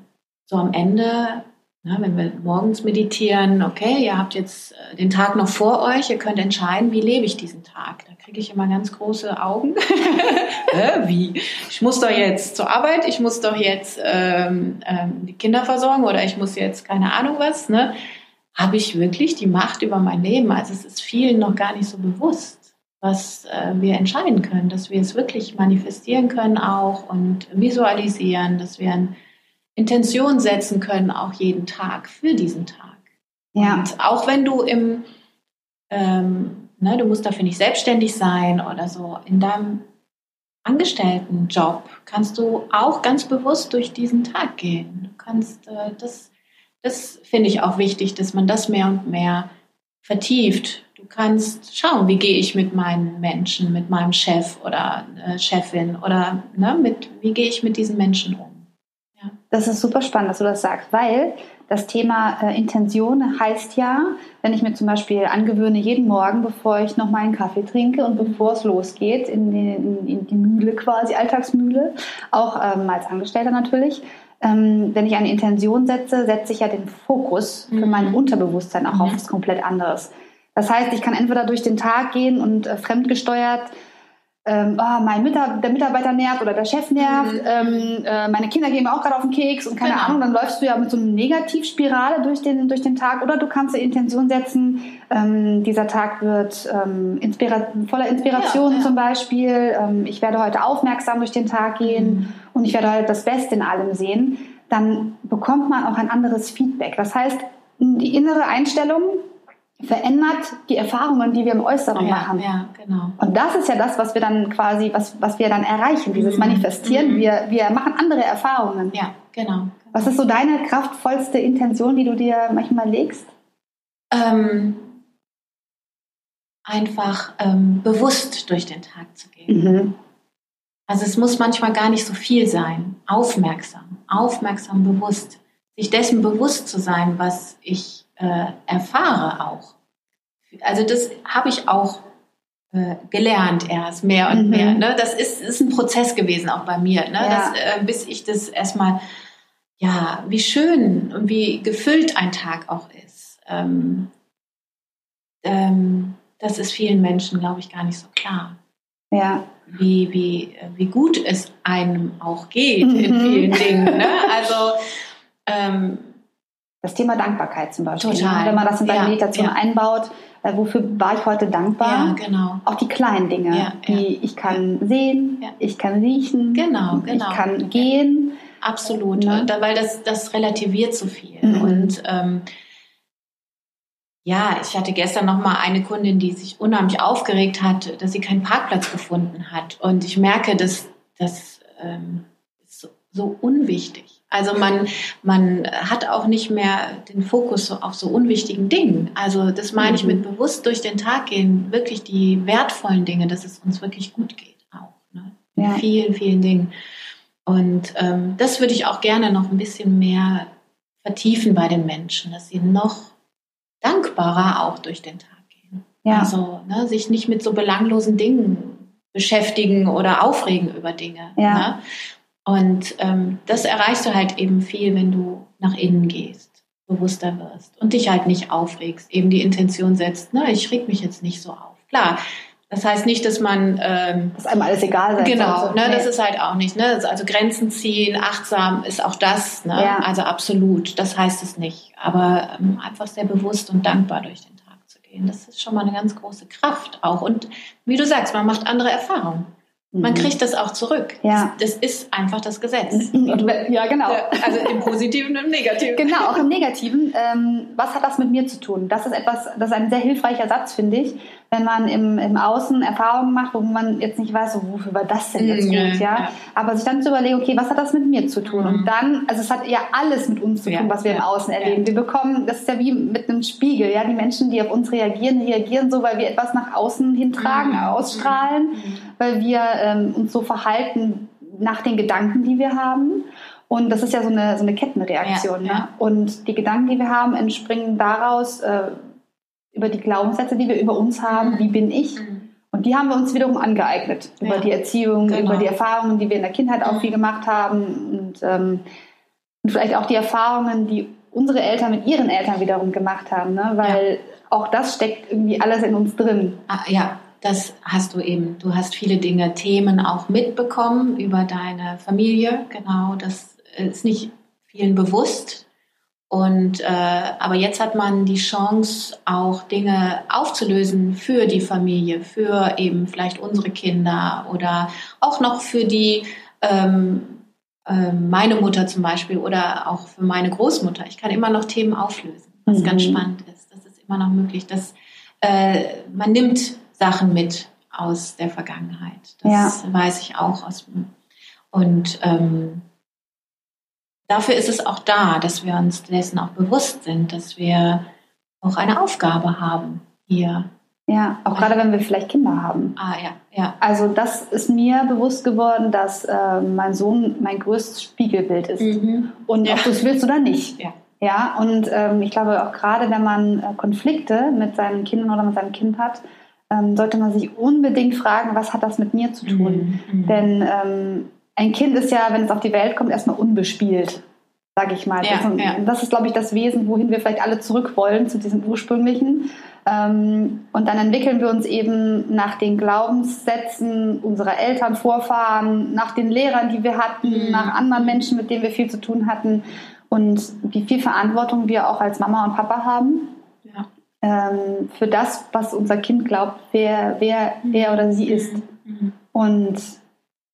so am Ende, na, wenn wir morgens meditieren, okay, ihr habt jetzt äh, den Tag noch vor euch, ihr könnt entscheiden, wie lebe ich diesen Tag. Da kriege ich immer ganz große Augen. äh, wie? Ich muss doch jetzt zur Arbeit, ich muss doch jetzt ähm, ähm, die Kinder versorgen oder ich muss jetzt keine Ahnung was. Ne? Habe ich wirklich die Macht über mein Leben? Also es ist vielen noch gar nicht so bewusst, was äh, wir entscheiden können, dass wir es wirklich manifestieren können auch und visualisieren, dass wir eine Intention setzen können, auch jeden Tag für diesen Tag. Ja. Und auch wenn du im ähm, Ne, du musst dafür nicht selbstständig sein oder so. In deinem Angestelltenjob kannst du auch ganz bewusst durch diesen Tag gehen. Du kannst äh, das, das finde ich auch wichtig, dass man das mehr und mehr vertieft. Du kannst schauen, wie gehe ich mit meinen Menschen, mit meinem Chef oder äh, Chefin oder ne, mit, wie gehe ich mit diesen Menschen um. Das ist super spannend, dass du das sagst, weil das Thema äh, Intention heißt ja, wenn ich mir zum Beispiel angewöhne, jeden Morgen, bevor ich noch meinen Kaffee trinke und bevor es losgeht, in die, in, die Mühle quasi, Alltagsmühle, auch ähm, als Angestellter natürlich, ähm, wenn ich eine Intention setze, setze ich ja den Fokus für mein mhm. Unterbewusstsein auch mhm. auf was komplett anderes. Das heißt, ich kann entweder durch den Tag gehen und äh, fremdgesteuert ähm, oh, mein Mitar der Mitarbeiter nervt oder der Chef nervt, mhm. ähm, äh, meine Kinder gehen mir auch gerade auf den Keks und keine genau. Ahnung, dann läufst du ja mit so einer Negativspirale durch den, durch den Tag oder du kannst eine Intention setzen, ähm, dieser Tag wird ähm, inspira voller Inspiration ja, ja. zum Beispiel, ähm, ich werde heute aufmerksam durch den Tag gehen mhm. und ich werde heute das Beste in allem sehen, dann bekommt man auch ein anderes Feedback. Das heißt, die innere Einstellung verändert die Erfahrungen, die wir im Äußeren ja, machen. Ja, genau. Und das ist ja das, was wir dann quasi, was, was wir dann erreichen, dieses mhm. Manifestieren. Mhm. Wir, wir machen andere Erfahrungen. Ja, genau. Was ist so deine kraftvollste Intention, die du dir manchmal legst? Ähm, einfach ähm, bewusst durch den Tag zu gehen. Mhm. Also es muss manchmal gar nicht so viel sein. Aufmerksam, aufmerksam, bewusst. Sich dessen bewusst zu sein, was ich äh, erfahre auch. Also das habe ich auch äh, gelernt erst mehr und mhm. mehr. Ne? Das ist, ist ein Prozess gewesen auch bei mir, ne? Ja. Das, äh, bis ich das erstmal, ja, wie schön und wie gefüllt ein Tag auch ist. Ähm, ähm, das ist vielen Menschen, glaube ich, gar nicht so klar. Ja. Wie, wie, wie gut es einem auch geht mhm. in vielen Dingen. Ne? Also ähm, das Thema Dankbarkeit zum Beispiel. Ne? Total. Wenn man das in seine ja, Meditation ja. einbaut, äh, wofür war ich heute dankbar? Ja, genau. Auch die kleinen Dinge, ja, die ich kann sehen, ich kann riechen, genau, genau. ich kann gehen. Absolut, ne? da, weil das, das relativiert so viel. Mhm. Und ähm, ja, ich hatte gestern noch mal eine Kundin, die sich unheimlich aufgeregt hat, dass sie keinen Parkplatz gefunden hat. Und ich merke, dass das ähm, ist so, so unwichtig. Also man, man hat auch nicht mehr den Fokus auf so unwichtigen Dingen. Also das meine ich mit mhm. bewusst durch den Tag gehen, wirklich die wertvollen Dinge, dass es uns wirklich gut geht auch. Ne? In ja. vielen, vielen Dingen. Und ähm, das würde ich auch gerne noch ein bisschen mehr vertiefen bei den Menschen, dass sie noch dankbarer auch durch den Tag gehen. Ja. Also ne, sich nicht mit so belanglosen Dingen beschäftigen oder aufregen über Dinge. Ja. Ne? Und ähm, das erreichst du halt eben viel, wenn du nach innen gehst, bewusster wirst und dich halt nicht aufregst, eben die Intention setzt, ne, ich reg mich jetzt nicht so auf. Klar, das heißt nicht, dass man ähm, dass einem alles egal sein Genau, ne, nee. das ist halt auch nicht. Ne? Also Grenzen ziehen, achtsam ist auch das. Ne? Ja. Also absolut, das heißt es nicht. Aber ähm, einfach sehr bewusst und dankbar durch den Tag zu gehen, das ist schon mal eine ganz große Kraft auch. Und wie du sagst, man macht andere Erfahrungen. Man mhm. kriegt das auch zurück. Ja. Das, ist einfach das Gesetz. Ja, genau. Also im Positiven und im Negativen. Genau, auch im Negativen. Ähm, was hat das mit mir zu tun? Das ist etwas, das ist ein sehr hilfreicher Satz, finde ich, wenn man im, im Außen Erfahrungen macht, wo man jetzt nicht weiß, so, wofür war das denn jetzt mhm, gut, ja? ja? Aber sich dann zu überlegen, okay, was hat das mit mir zu tun? Mhm. Und dann, also es hat ja alles mit uns zu tun, ja, was wir ja, im Außen erleben. Wir bekommen, das ist ja wie mit einem Spiegel, ja? Die Menschen, die auf uns reagieren, reagieren so, weil wir etwas nach außen hintragen, mhm. ausstrahlen, mhm. weil wir ähm, uns so verhalten nach den Gedanken, die wir haben. Und das ist ja so eine, so eine Kettenreaktion. Ja, ne? Und die Gedanken, die wir haben, entspringen daraus äh, über die Glaubenssätze, die wir über uns haben. Mhm. Wie bin ich? Mhm. Und die haben wir uns wiederum angeeignet. Über ja, die Erziehung, genau. über die Erfahrungen, die wir in der Kindheit auch mhm. viel gemacht haben. Und, ähm, und vielleicht auch die Erfahrungen, die unsere Eltern mit ihren Eltern wiederum gemacht haben. Ne? Weil ja. auch das steckt irgendwie alles in uns drin. Ah, ja, das hast du eben. Du hast viele Dinge, Themen auch mitbekommen über deine Familie. Genau, das ist nicht vielen bewusst. Und äh, aber jetzt hat man die Chance, auch Dinge aufzulösen für die Familie, für eben vielleicht unsere Kinder oder auch noch für die ähm, äh, meine Mutter zum Beispiel oder auch für meine Großmutter. Ich kann immer noch Themen auflösen, was mhm. ganz spannend ist. Das ist immer noch möglich. Dass, äh, man nimmt Sachen mit aus der Vergangenheit. Das ja. weiß ich auch aus und ähm, dafür ist es auch da, dass wir uns dessen auch bewusst sind, dass wir auch eine Aufgabe haben hier. Ja, auch gerade wenn wir vielleicht Kinder haben. Ah ja, ja. Also das ist mir bewusst geworden, dass äh, mein Sohn mein größtes Spiegelbild ist. Mhm. Und ja. ob du es willst oder nicht. Ja. Ja, und ähm, ich glaube auch gerade, wenn man äh, Konflikte mit seinen Kindern oder mit seinem Kind hat, ähm, sollte man sich unbedingt fragen, was hat das mit mir zu tun? Mhm. mhm. Denn ähm, ein Kind ist ja, wenn es auf die Welt kommt, erstmal unbespielt, sage ich mal. Ja, das, ja. das, ist, glaube ich, das Wesen, wohin wir vielleicht alle zurück wollen, zu diesem ursprünglichen. Ähm, und dann entwickeln wir uns eben nach den Glaubenssätzen unserer Eltern, Vorfahren, nach den Lehrern, die wir hatten, mhm. nach anderen Menschen, mit denen wir viel zu tun hatten und wie viel Verantwortung wir auch als Mama und Papa haben. Ja. Ähm, für das, was unser Kind glaubt, wer, wer mhm. er oder sie ist. Mhm. Und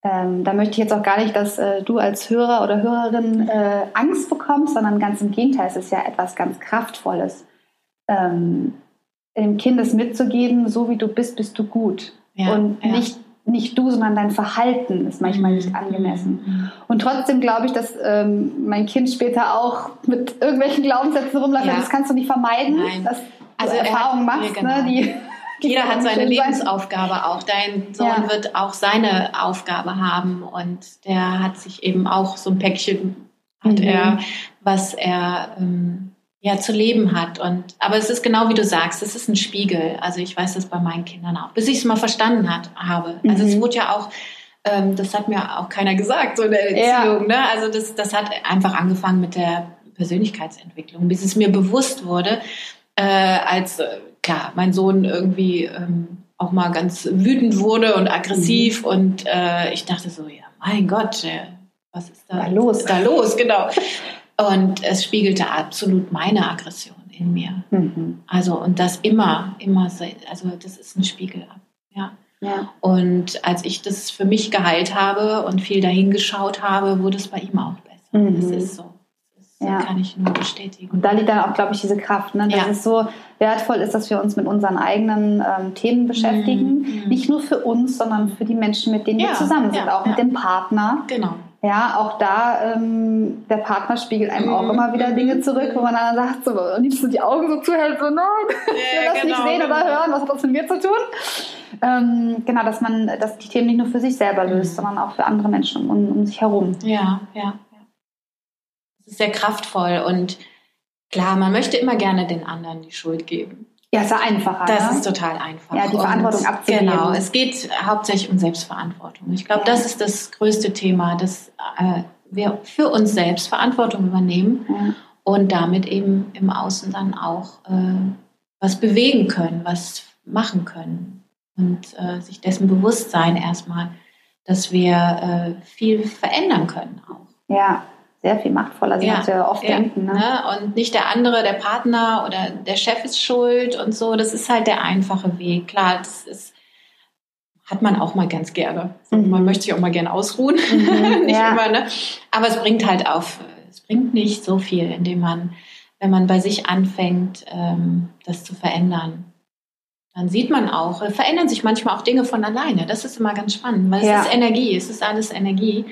ähm, da möchte ich jetzt auch gar nicht, dass äh, du als Hörer oder Hörerin äh, Angst bekommst, sondern ganz im Gegenteil, es ist ja etwas ganz Kraftvolles. Ähm, dem Kind es mitzugeben, so wie du bist, bist du gut. Ja, und ja. nicht nicht du, sondern dein Verhalten ist manchmal nicht mhm. angemessen. Mhm. Und trotzdem glaube ich, dass ähm, mein Kind später auch mit irgendwelchen Glaubenssätzen rumläuft. Ja. Das kannst du nicht vermeiden, Nein. dass also du Erfahrungen machst. Ja, genau. ne, die Jeder hat seine Lebensaufgabe auch. Dein Sohn ja. wird auch seine Aufgabe haben und der hat sich eben auch so ein Päckchen, hat mhm. er, was er ähm, ja zu leben hat. Und aber es ist genau wie du sagst, es ist ein Spiegel. Also ich weiß das bei meinen Kindern auch, bis ich es mal verstanden hat, habe. Also mhm. es wurde ja auch ähm, das hat mir auch keiner gesagt, so in der Erziehung. Ja. Ne? Also das, das hat einfach angefangen mit der Persönlichkeitsentwicklung, bis es mir bewusst wurde, äh, als äh, klar, mein Sohn irgendwie ähm, auch mal ganz wütend wurde und aggressiv mhm. und äh, ich dachte so, ja, mein Gott, äh, was ist da, da los? Da los, genau. Und es spiegelte absolut meine Aggression in mir. Mhm. Also, und das immer, immer, also das ist ein Spiegel ab. Ja. ja. Und als ich das für mich geheilt habe und viel dahingeschaut habe, wurde es bei ihm auch besser. Mhm. Das ist so. Das ja. kann ich nur bestätigen. Und da liegt dann auch, glaube ich, diese Kraft, ne? dass ja. es so wertvoll ist, dass wir uns mit unseren eigenen ähm, Themen beschäftigen. Mhm. Nicht nur für uns, sondern für die Menschen, mit denen wir zusammen sind, auch mit dem Partner. Genau. Ja, auch da, ähm, der Partner spiegelt einem auch mhm. immer wieder Dinge mhm. zurück, wo man dann sagt, so, am liebsten die Augen so zuhält, so, nein, ich will das genau, nicht sehen genau. oder hören, was hat das mit mir zu tun? Ähm, genau, dass man, dass die Themen nicht nur für sich selber löst, mhm. sondern auch für andere Menschen um, um sich herum. Ja, ja, ja. Sehr kraftvoll und klar, man möchte immer gerne den anderen die Schuld geben. Ja, ist ja einfacher. Das ne? ist total einfach. Ja, die Verantwortung abzugeben. Genau, es geht hauptsächlich um Selbstverantwortung. Ich glaube, ja. das ist das größte Thema, dass äh, wir für uns selbst Verantwortung übernehmen ja. und damit eben im Außen dann auch äh, was bewegen können, was machen können und äh, sich dessen bewusst sein erstmal, dass wir äh, viel verändern können auch. Ja, sehr viel machtvoller, als ja, wir oft ja, denken. Ne? ne? Und nicht der andere, der Partner oder der Chef ist schuld und so. Das ist halt der einfache Weg. Klar, das ist, hat man auch mal ganz gerne. Mhm. Man möchte sich auch mal gerne ausruhen. Mhm, nicht ja. immer, ne? Aber es bringt halt auf, es bringt nicht so viel, indem man, wenn man bei sich anfängt, ähm, das zu verändern. Dann sieht man auch, verändern sich manchmal auch Dinge von alleine. Das ist immer ganz spannend, weil es ist Energie, es ist alles Energie.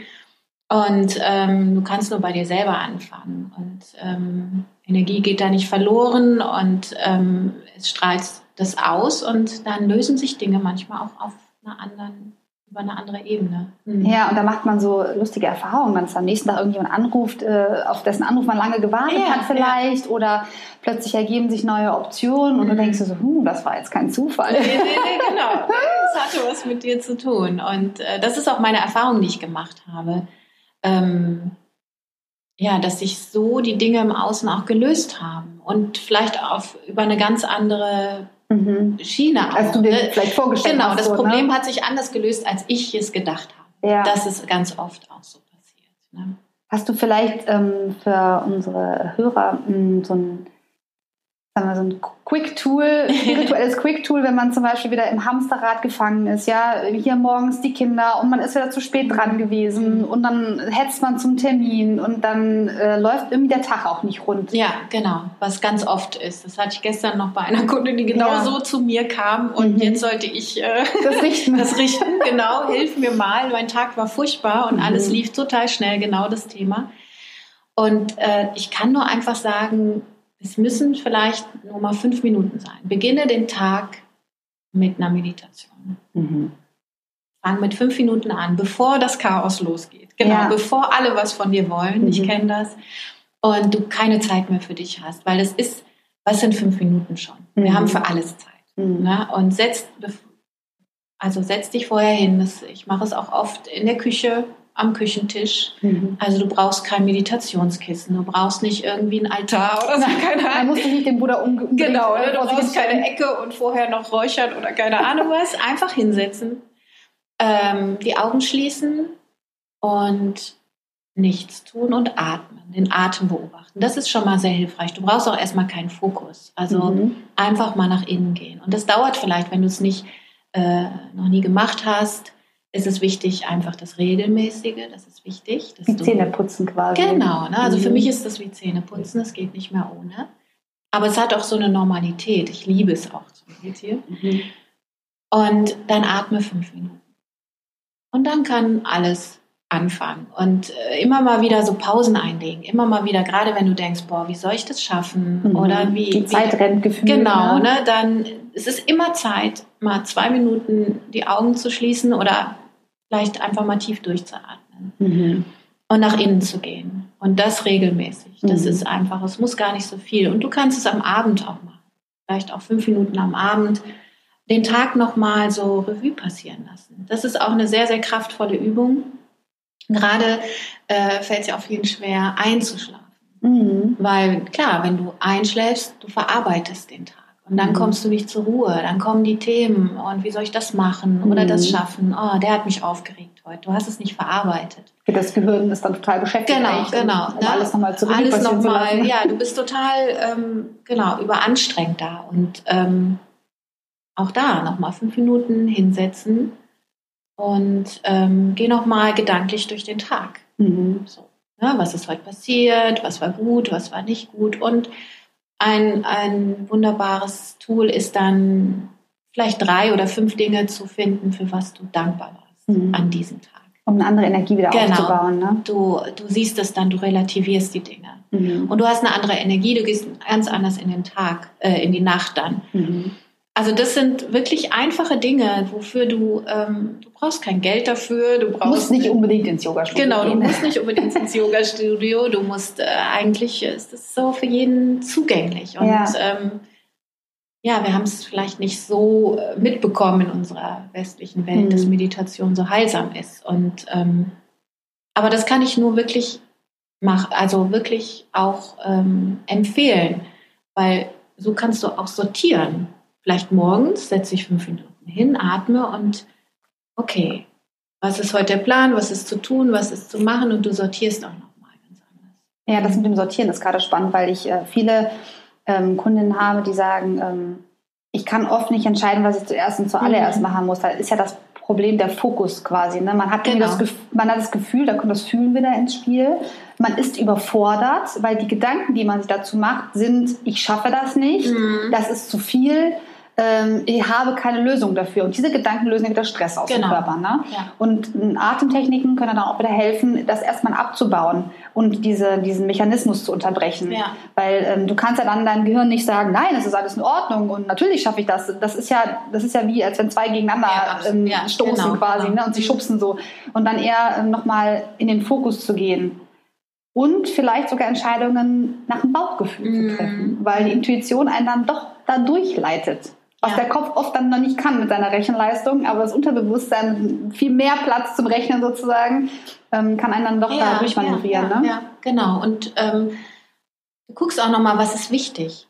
Und ähm, du kannst nur bei dir selber anfangen. Und ähm, Energie geht da nicht verloren und ähm, es strahlt das aus und dann lösen sich Dinge manchmal auch auf einer anderen über eine andere Ebene. Mhm. Ja, und da macht man so lustige Erfahrungen, wenn es am nächsten Tag irgendjemand anruft, äh, auf dessen Anruf man lange gewartet ja, hat vielleicht, ja. oder plötzlich ergeben sich neue Optionen und mhm. du denkst so, hm, das war jetzt kein Zufall. Nee, nee, nee, genau. Das hatte was mit dir zu tun. Und äh, das ist auch meine Erfahrung, die ich gemacht habe ähm, ja, dass sich so die Dinge im Außen auch gelöst haben und vielleicht auf über eine ganz andere mhm. Schiene. Als du dir ne? vielleicht vorgestellt genau, hast. Genau, das Problem ne? hat sich anders gelöst, als ich es gedacht habe. Ja. Das ist ganz oft auch so passiert. Ne? Hast du vielleicht ähm, für unsere Hörer mh, hm, so ein sagen wir, so ein Quick-Tool, spirituelles Quick-Tool, wenn man zum Beispiel wieder im Hamsterrad gefangen ist. Ja, hier morgens die Kinder und man ist wieder zu spät dran gewesen und dann hetzt man zum Termin und dann äh, läuft irgendwie der Tag auch nicht rund. Ja, genau, was ganz oft ist. Das hatte ich gestern noch bei einer Kunde, die genau ja. so zu mir kam und mhm. jetzt sollte ich äh, das richten. das richten. Genau, hilf mir mal. Mein Tag war furchtbar und mhm. alles lief total schnell, genau das Thema. Und äh, ich kann nur einfach sagen, es müssen vielleicht nur mal fünf Minuten sein. Beginne den Tag mit einer Meditation. Mhm. Fang mit fünf Minuten an, bevor das Chaos losgeht. Genau, ja. bevor alle was von dir wollen. Mhm. Ich kenne das. und du keine Zeit mehr für dich hast, weil es ist, was sind fünf Minuten schon? Wir mhm. haben für alles Zeit. Mhm. Ne? Und setz, also setz dich vorher hin. Das, ich mache es auch oft in der Küche, am Küchentisch. Mhm. Also du brauchst kein Meditationskissen, du brauchst nicht irgendwie einen Altar oder so. Keine Ahnung. Man muss nicht den Buddha um Genau, ne? du brauchst keine Ecke und vorher noch räuchern oder keine Ahnung was. Einfach hinsetzen, ähm, die Augen schließen und nichts tun und atmen, den Atem beobachten. Das ist schon mal sehr hilfreich. Du brauchst auch erstmal keinen Fokus. Also mhm. einfach mal nach innen gehen. Und das dauert vielleicht, wenn du es nicht äh, noch nie gemacht hast, ist es wichtig, einfach das Regelmäßige, das ist wichtig. Wie Zähneputzen quasi. Genau, ne? also mhm. für mich ist das wie Zähneputzen, das geht nicht mehr ohne. Aber es hat auch so eine Normalität. Ich liebe es auch zu meditieren. Mhm. Und dann atme fünf Minuten. Und dann kann alles anfangen und äh, immer mal wieder so Pausen einlegen, immer mal wieder, gerade wenn du denkst, boah, wie soll ich das schaffen mhm. oder wie die Zeit wie, rennt gefühlt. Genau, ne? ne? Dann ist es immer Zeit, mal zwei Minuten die Augen zu schließen oder vielleicht einfach mal tief durchzuatmen mhm. und nach innen zu gehen und das regelmäßig. Das mhm. ist einfach, es muss gar nicht so viel und du kannst es am Abend auch machen, vielleicht auch fünf Minuten am Abend den Tag noch mal so Revue passieren lassen. Das ist auch eine sehr sehr kraftvolle Übung Gerade äh, fällt es ja auch vielen schwer, einzuschlafen. Mhm. Weil klar, wenn du einschläfst, du verarbeitest den Tag. Und dann mhm. kommst du nicht zur Ruhe. Dann kommen die Themen und wie soll ich das machen oder mhm. das schaffen? Oh, der hat mich aufgeregt heute. Du hast es nicht verarbeitet. Das Gehirn ist dann total beschäftigt. Genau, genau. Um, ne? Alles nochmal zu Alles nochmal, ja, du bist total, ähm, genau, überanstrengt da. Und ähm, auch da nochmal fünf Minuten hinsetzen und ähm, geh nochmal gedanklich durch den Tag. Mhm. So, ja, was ist heute passiert? Was war gut? Was war nicht gut? Und ein, ein wunderbares Tool ist dann vielleicht drei oder fünf Dinge zu finden, für was du dankbar warst mhm. an diesem Tag. Um eine andere Energie wieder genau. aufzubauen. Ne? Du, du siehst es dann, du relativierst die Dinge. Mhm. Und du hast eine andere Energie, du gehst ganz anders in den Tag, äh, in die Nacht dann. Mhm. Also das sind wirklich einfache Dinge, wofür du, ähm, du brauchst kein Geld dafür, du brauchst du musst nicht unbedingt ins Yoga-Studio. Genau, du musst nicht unbedingt ins Yoga-Studio. Du musst äh, eigentlich ist das so für jeden zugänglich und ja, ähm, ja wir haben es vielleicht nicht so äh, mitbekommen in unserer westlichen Welt, mhm. dass Meditation so heilsam ist und ähm, aber das kann ich nur wirklich machen, also wirklich auch ähm, empfehlen, weil so kannst du auch sortieren Vielleicht morgens setze ich fünf Minuten hin, atme und okay, was ist heute der Plan, was ist zu tun, was ist zu machen und du sortierst auch nochmal ganz anders. Ja, das mit dem Sortieren ist gerade spannend, weil ich äh, viele ähm, Kundinnen habe, die sagen, ähm, ich kann oft nicht entscheiden, was ich zuerst und zuallererst mhm. machen muss. Da ist ja das Problem der Fokus quasi. Ne? Man, hat genau. das Gefühl, man hat das Gefühl, da kommt das Fühlen wieder ins Spiel. Man ist überfordert, weil die Gedanken, die man sich dazu macht, sind, ich schaffe das nicht, mhm. das ist zu viel ähm, ich habe keine Lösung dafür. Und diese Gedanken lösen ja wieder Stress aus genau. dem Körper. Ne? Ja. Und Atemtechniken können dann auch wieder helfen, das erstmal abzubauen und diese, diesen Mechanismus zu unterbrechen. Ja. Weil ähm, du kannst ja dann deinem Gehirn nicht sagen, nein, es ist alles in Ordnung und natürlich schaffe ich das. Das ist ja, das ist ja wie, als wenn zwei gegeneinander ja, ähm, stoßen genau, quasi genau. Ne? und sich schubsen so. Und dann eher ähm, nochmal in den Fokus zu gehen und vielleicht sogar Entscheidungen nach dem Bauchgefühl mm. zu treffen, weil die Intuition einen dann doch da durchleitet was ja. der Kopf oft dann noch nicht kann mit seiner Rechenleistung, aber das Unterbewusstsein viel mehr Platz zum Rechnen sozusagen, ähm, kann einen dann doch ja, da durchmanövrieren. Ja, ne? ja, genau. Und ähm, du guckst auch nochmal, was ist wichtig.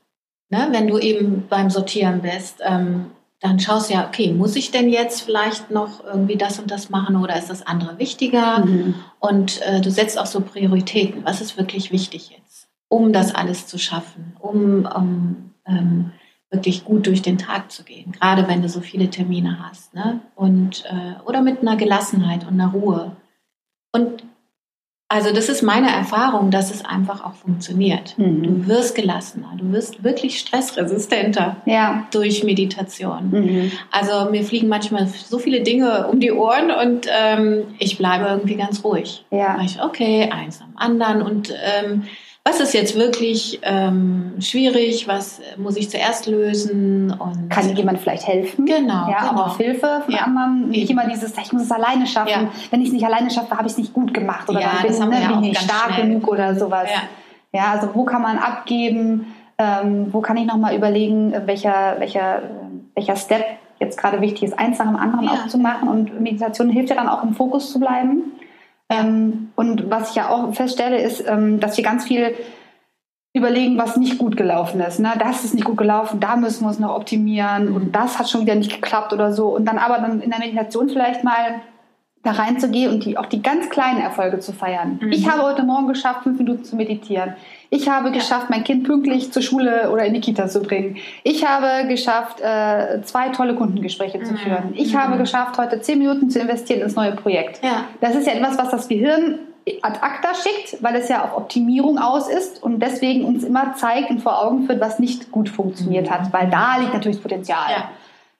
Ne? Wenn du eben beim Sortieren bist, ähm, dann schaust du ja, okay, muss ich denn jetzt vielleicht noch irgendwie das und das machen oder ist das andere wichtiger? Mhm. Und äh, du setzt auch so Prioritäten. Was ist wirklich wichtig jetzt, um das alles zu schaffen, um, um ähm, wirklich gut durch den Tag zu gehen, gerade wenn du so viele Termine hast, ne? Und äh, oder mit einer Gelassenheit und einer Ruhe. Und also das ist meine Erfahrung, dass es einfach auch funktioniert. Mhm. Du wirst gelassener, du wirst wirklich stressresistenter ja. durch Meditation. Mhm. Also mir fliegen manchmal so viele Dinge um die Ohren und ähm, ich bleibe irgendwie ganz ruhig. Ja. Ich, okay, eins am anderen und ähm, was ist jetzt wirklich ähm, schwierig, was muss ich zuerst lösen und kann jemand vielleicht helfen? Genau, ja, genau. auch Hilfe von ja. anderen. Nicht immer dieses, ich muss es alleine schaffen. Ja. Wenn ich es nicht alleine schaffe, habe ich es nicht gut gemacht oder ja, dann bin, ne, bin ich nicht stark schnell. genug oder sowas. Ja. Ja, also wo kann man abgeben? Ähm, wo kann ich nochmal überlegen, welcher, welcher, welcher Step jetzt gerade wichtig ist, eins nach dem anderen ja. auch zu machen. Und Meditation hilft ja dann auch im Fokus zu bleiben. Ähm, und was ich ja auch feststelle, ist, ähm, dass wir ganz viel überlegen, was nicht gut gelaufen ist. Ne? Das ist nicht gut gelaufen, da müssen wir uns noch optimieren und das hat schon wieder nicht geklappt oder so. Und dann aber dann in der Meditation vielleicht mal da reinzugehen und die, auch die ganz kleinen Erfolge zu feiern. Mhm. Ich habe heute Morgen geschafft, fünf Minuten zu meditieren. Ich habe geschafft, mein Kind pünktlich zur Schule oder in die Kita zu bringen. Ich habe geschafft, äh, zwei tolle Kundengespräche mhm. zu führen. Ich mhm. habe geschafft, heute zehn Minuten zu investieren ins neue Projekt. Ja. Das ist ja etwas, was das Gehirn ad acta schickt, weil es ja auf Optimierung aus ist und deswegen uns immer zeigt und vor Augen führt, was nicht gut funktioniert hat, weil da liegt natürlich das Potenzial. Ja.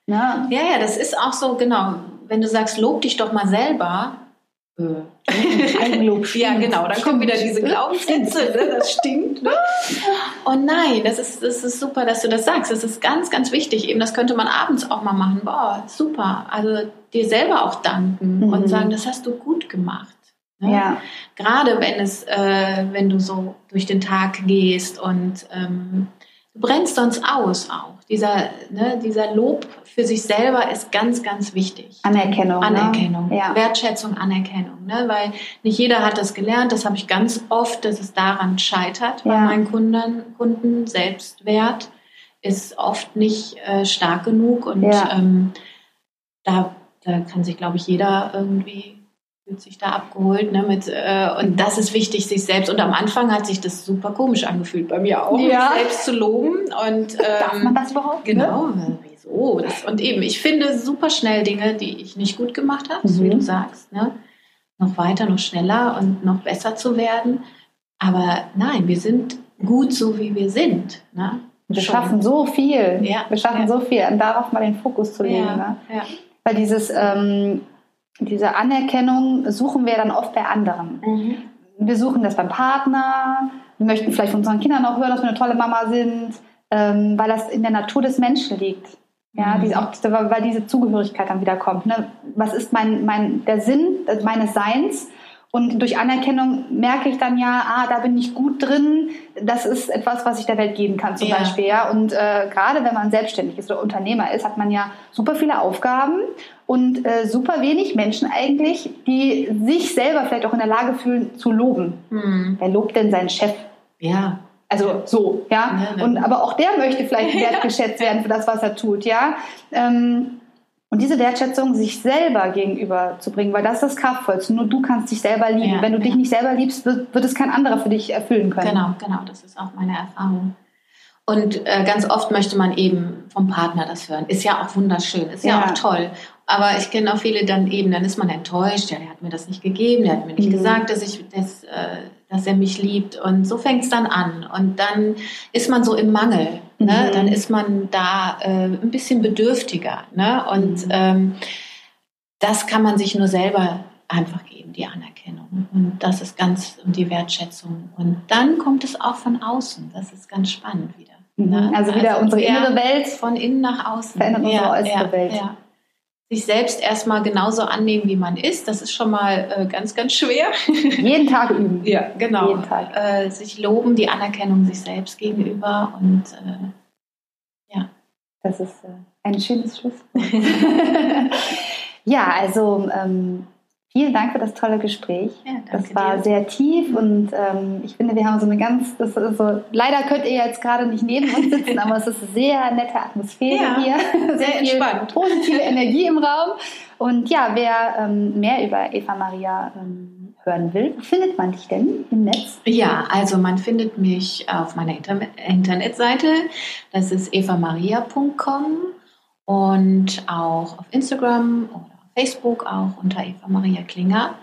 Ne? ja, ja, das ist auch so, genau. Wenn du sagst, lob dich doch mal selber, Eigenlob stinkt. ja, genau, dann kommen wieder diese Glaubenssätze, ne? das stinkt. Ne? Und nein, das ist, das ist super, dass du das sagst. Das ist ganz, ganz wichtig. Eben, das könnte man abends auch mal machen. Boah, super. Also dir selber auch danken mhm. und sagen, das hast du gut gemacht. Ne? Ja. Gerade wenn es, äh, wenn du so durch den Tag gehst und ähm, du brennst sonst aus auch. Dieser, ne, dieser Lob für sich selber ist ganz, ganz wichtig. Anerkennung. Ne? Anerkennung. Ne? Ja. Wertschätzung, Anerkennung. Ne? Weil nicht jeder hat das gelernt. Das habe ich ganz oft, dass es daran scheitert bei meinen Kunden. Kunden. Selbstwert ist oft nicht äh, stark genug und ja. ähm, da, da kann sich, glaube ich, jeder irgendwie fühlt sich da abgeholt. Ne, mit, äh, und das ist wichtig, sich selbst. Und am Anfang hat sich das super komisch angefühlt bei mir auch, ja. mich selbst zu loben. Und, ähm, Darf man das überhaupt? Genau. Ne? Wieso? Das, und eben, ich finde super schnell Dinge, die ich nicht gut gemacht habe, mhm. wie du sagst. Ne? Noch weiter, noch schneller und noch besser zu werden. Aber nein, wir sind gut so, wie wir sind. Ne? Wir Schon. schaffen so viel. Ja. Wir schaffen ja. so viel. Und darauf mal den Fokus zu legen. Ne? Weil dieses... Ähm, diese Anerkennung suchen wir dann oft bei anderen. Mhm. Wir suchen das beim Partner, wir möchten vielleicht von unseren Kindern auch hören, dass wir eine tolle Mama sind, ähm, weil das in der Natur des Menschen liegt. Ja, mhm. diese, auch, weil diese Zugehörigkeit dann wieder kommt. Ne? Was ist mein, mein, der Sinn meines Seins? Und durch Anerkennung merke ich dann ja, ah, da bin ich gut drin. Das ist etwas, was ich der Welt geben kann, zum ja. Beispiel. Ja. Und äh, gerade wenn man selbstständig ist oder Unternehmer ist, hat man ja super viele Aufgaben und äh, super wenig Menschen eigentlich, die sich selber vielleicht auch in der Lage fühlen zu loben. Hm. Wer lobt denn seinen Chef? Ja. Also so, ja. ja und aber auch der möchte vielleicht wertgeschätzt werden für das, was er tut, ja. Ähm, und diese Wertschätzung sich selber gegenüber zu bringen, weil das ist das Kraftvollste. Nur du kannst dich selber lieben. Ja, Wenn du ja. dich nicht selber liebst, wird, wird, es kein anderer für dich erfüllen können. Genau, genau. Das ist auch meine Erfahrung. Und äh, ganz oft möchte man eben vom Partner das hören. Ist ja auch wunderschön, ist ja, ja auch toll. Aber ich kenne auch viele dann eben, dann ist man enttäuscht, ja, der hat mir das nicht gegeben, der hat mir nicht mhm. gesagt, dass, ich, dass, äh, dass er mich liebt. Und so fängt es dann an. Und dann ist man so im Mangel. Ne? Mhm. Dann ist man da äh, ein bisschen bedürftiger. Ne? Und mhm. ähm, das kann man sich nur selber einfach geben, die Anerkennung. Und das ist ganz, und die Wertschätzung. Und dann kommt es auch von außen. Das ist ganz spannend wieder. Ne? Also wieder also unsere innere Welt. Von innen nach außen. Verändert unsere ja, äußere ja, Welt. Ja sich selbst erstmal genauso annehmen, wie man ist. Das ist schon mal äh, ganz, ganz schwer. Jeden Tag üben. Ja, genau. Jeden Tag. Äh, sich loben, die Anerkennung sich selbst gegenüber und äh, ja. Das ist äh, ein schönes Schlusswort. ja, also ähm, Vielen Dank für das tolle Gespräch. Ja, das war dir. sehr tief und ähm, ich finde, wir haben so eine ganz, so, leider könnt ihr jetzt gerade nicht neben uns sitzen, aber es ist eine sehr nette Atmosphäre ja, hier. Sehr, sehr entspannt. Positive Energie im Raum. Und ja, wer ähm, mehr über Eva Maria ähm, hören will, wo findet man dich denn im Netz? Ja, also man findet mich auf meiner Inter Internetseite. Das ist evamaria.com und auch auf Instagram oder Facebook auch unter Eva Maria Klinger.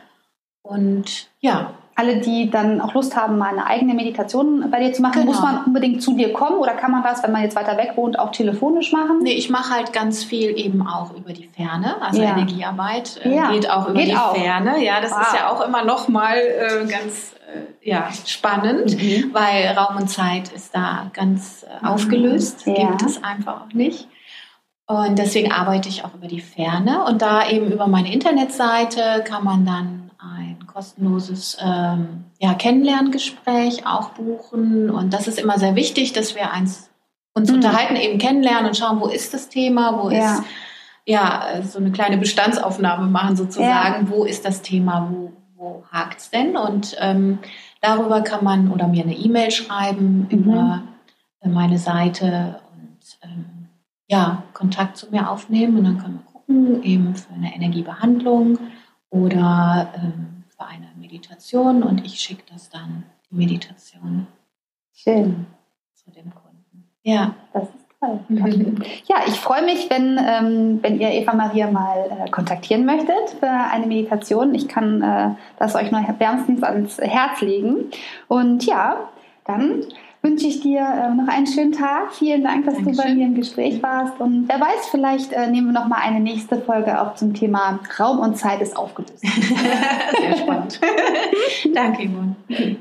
Und ja. Alle, die dann auch Lust haben, mal eine eigene Meditation bei dir zu machen, genau. muss man unbedingt zu dir kommen oder kann man das, wenn man jetzt weiter weg wohnt, auch telefonisch machen? Nee, ich mache halt ganz viel eben auch über die Ferne. Also ja. Energiearbeit äh, ja. geht auch über geht die auch. Ferne. Ja, das wow. ist ja auch immer noch mal äh, ganz äh, ja, spannend, mhm. weil Raum und Zeit ist da ganz äh, mhm. aufgelöst. Ja. Gibt es einfach auch nicht. Und deswegen arbeite ich auch über die Ferne. Und da eben über meine Internetseite kann man dann ein kostenloses ähm, ja, Kennenlerngespräch auch buchen. Und das ist immer sehr wichtig, dass wir eins uns mhm. unterhalten, eben kennenlernen und schauen, wo ist das Thema, wo ja. ist ja so eine kleine Bestandsaufnahme machen sozusagen, ja. wo ist das Thema, wo, wo hakt es denn? Und ähm, darüber kann man oder mir eine E-Mail schreiben mhm. über meine Seite und ähm, ja, Kontakt zu mir aufnehmen und dann können wir gucken, eben für eine Energiebehandlung oder ähm, für eine Meditation und ich schicke das dann, die Meditation. Schön. Zu dem Kunden. Ja. Das ist toll. Mhm. Ja, ich freue mich, wenn, ähm, wenn ihr Eva Maria mal äh, kontaktieren möchtet für eine Meditation. Ich kann äh, das euch nur wärmstens ans Herz legen. Und ja, dann wünsche ich dir äh, noch einen schönen Tag. Vielen Dank, dass Dankeschön. du bei mir im Gespräch warst. Und wer weiß, vielleicht äh, nehmen wir noch mal eine nächste Folge auf zum Thema Raum und Zeit ist aufgelöst. Sehr spannend. Danke, Yvonne.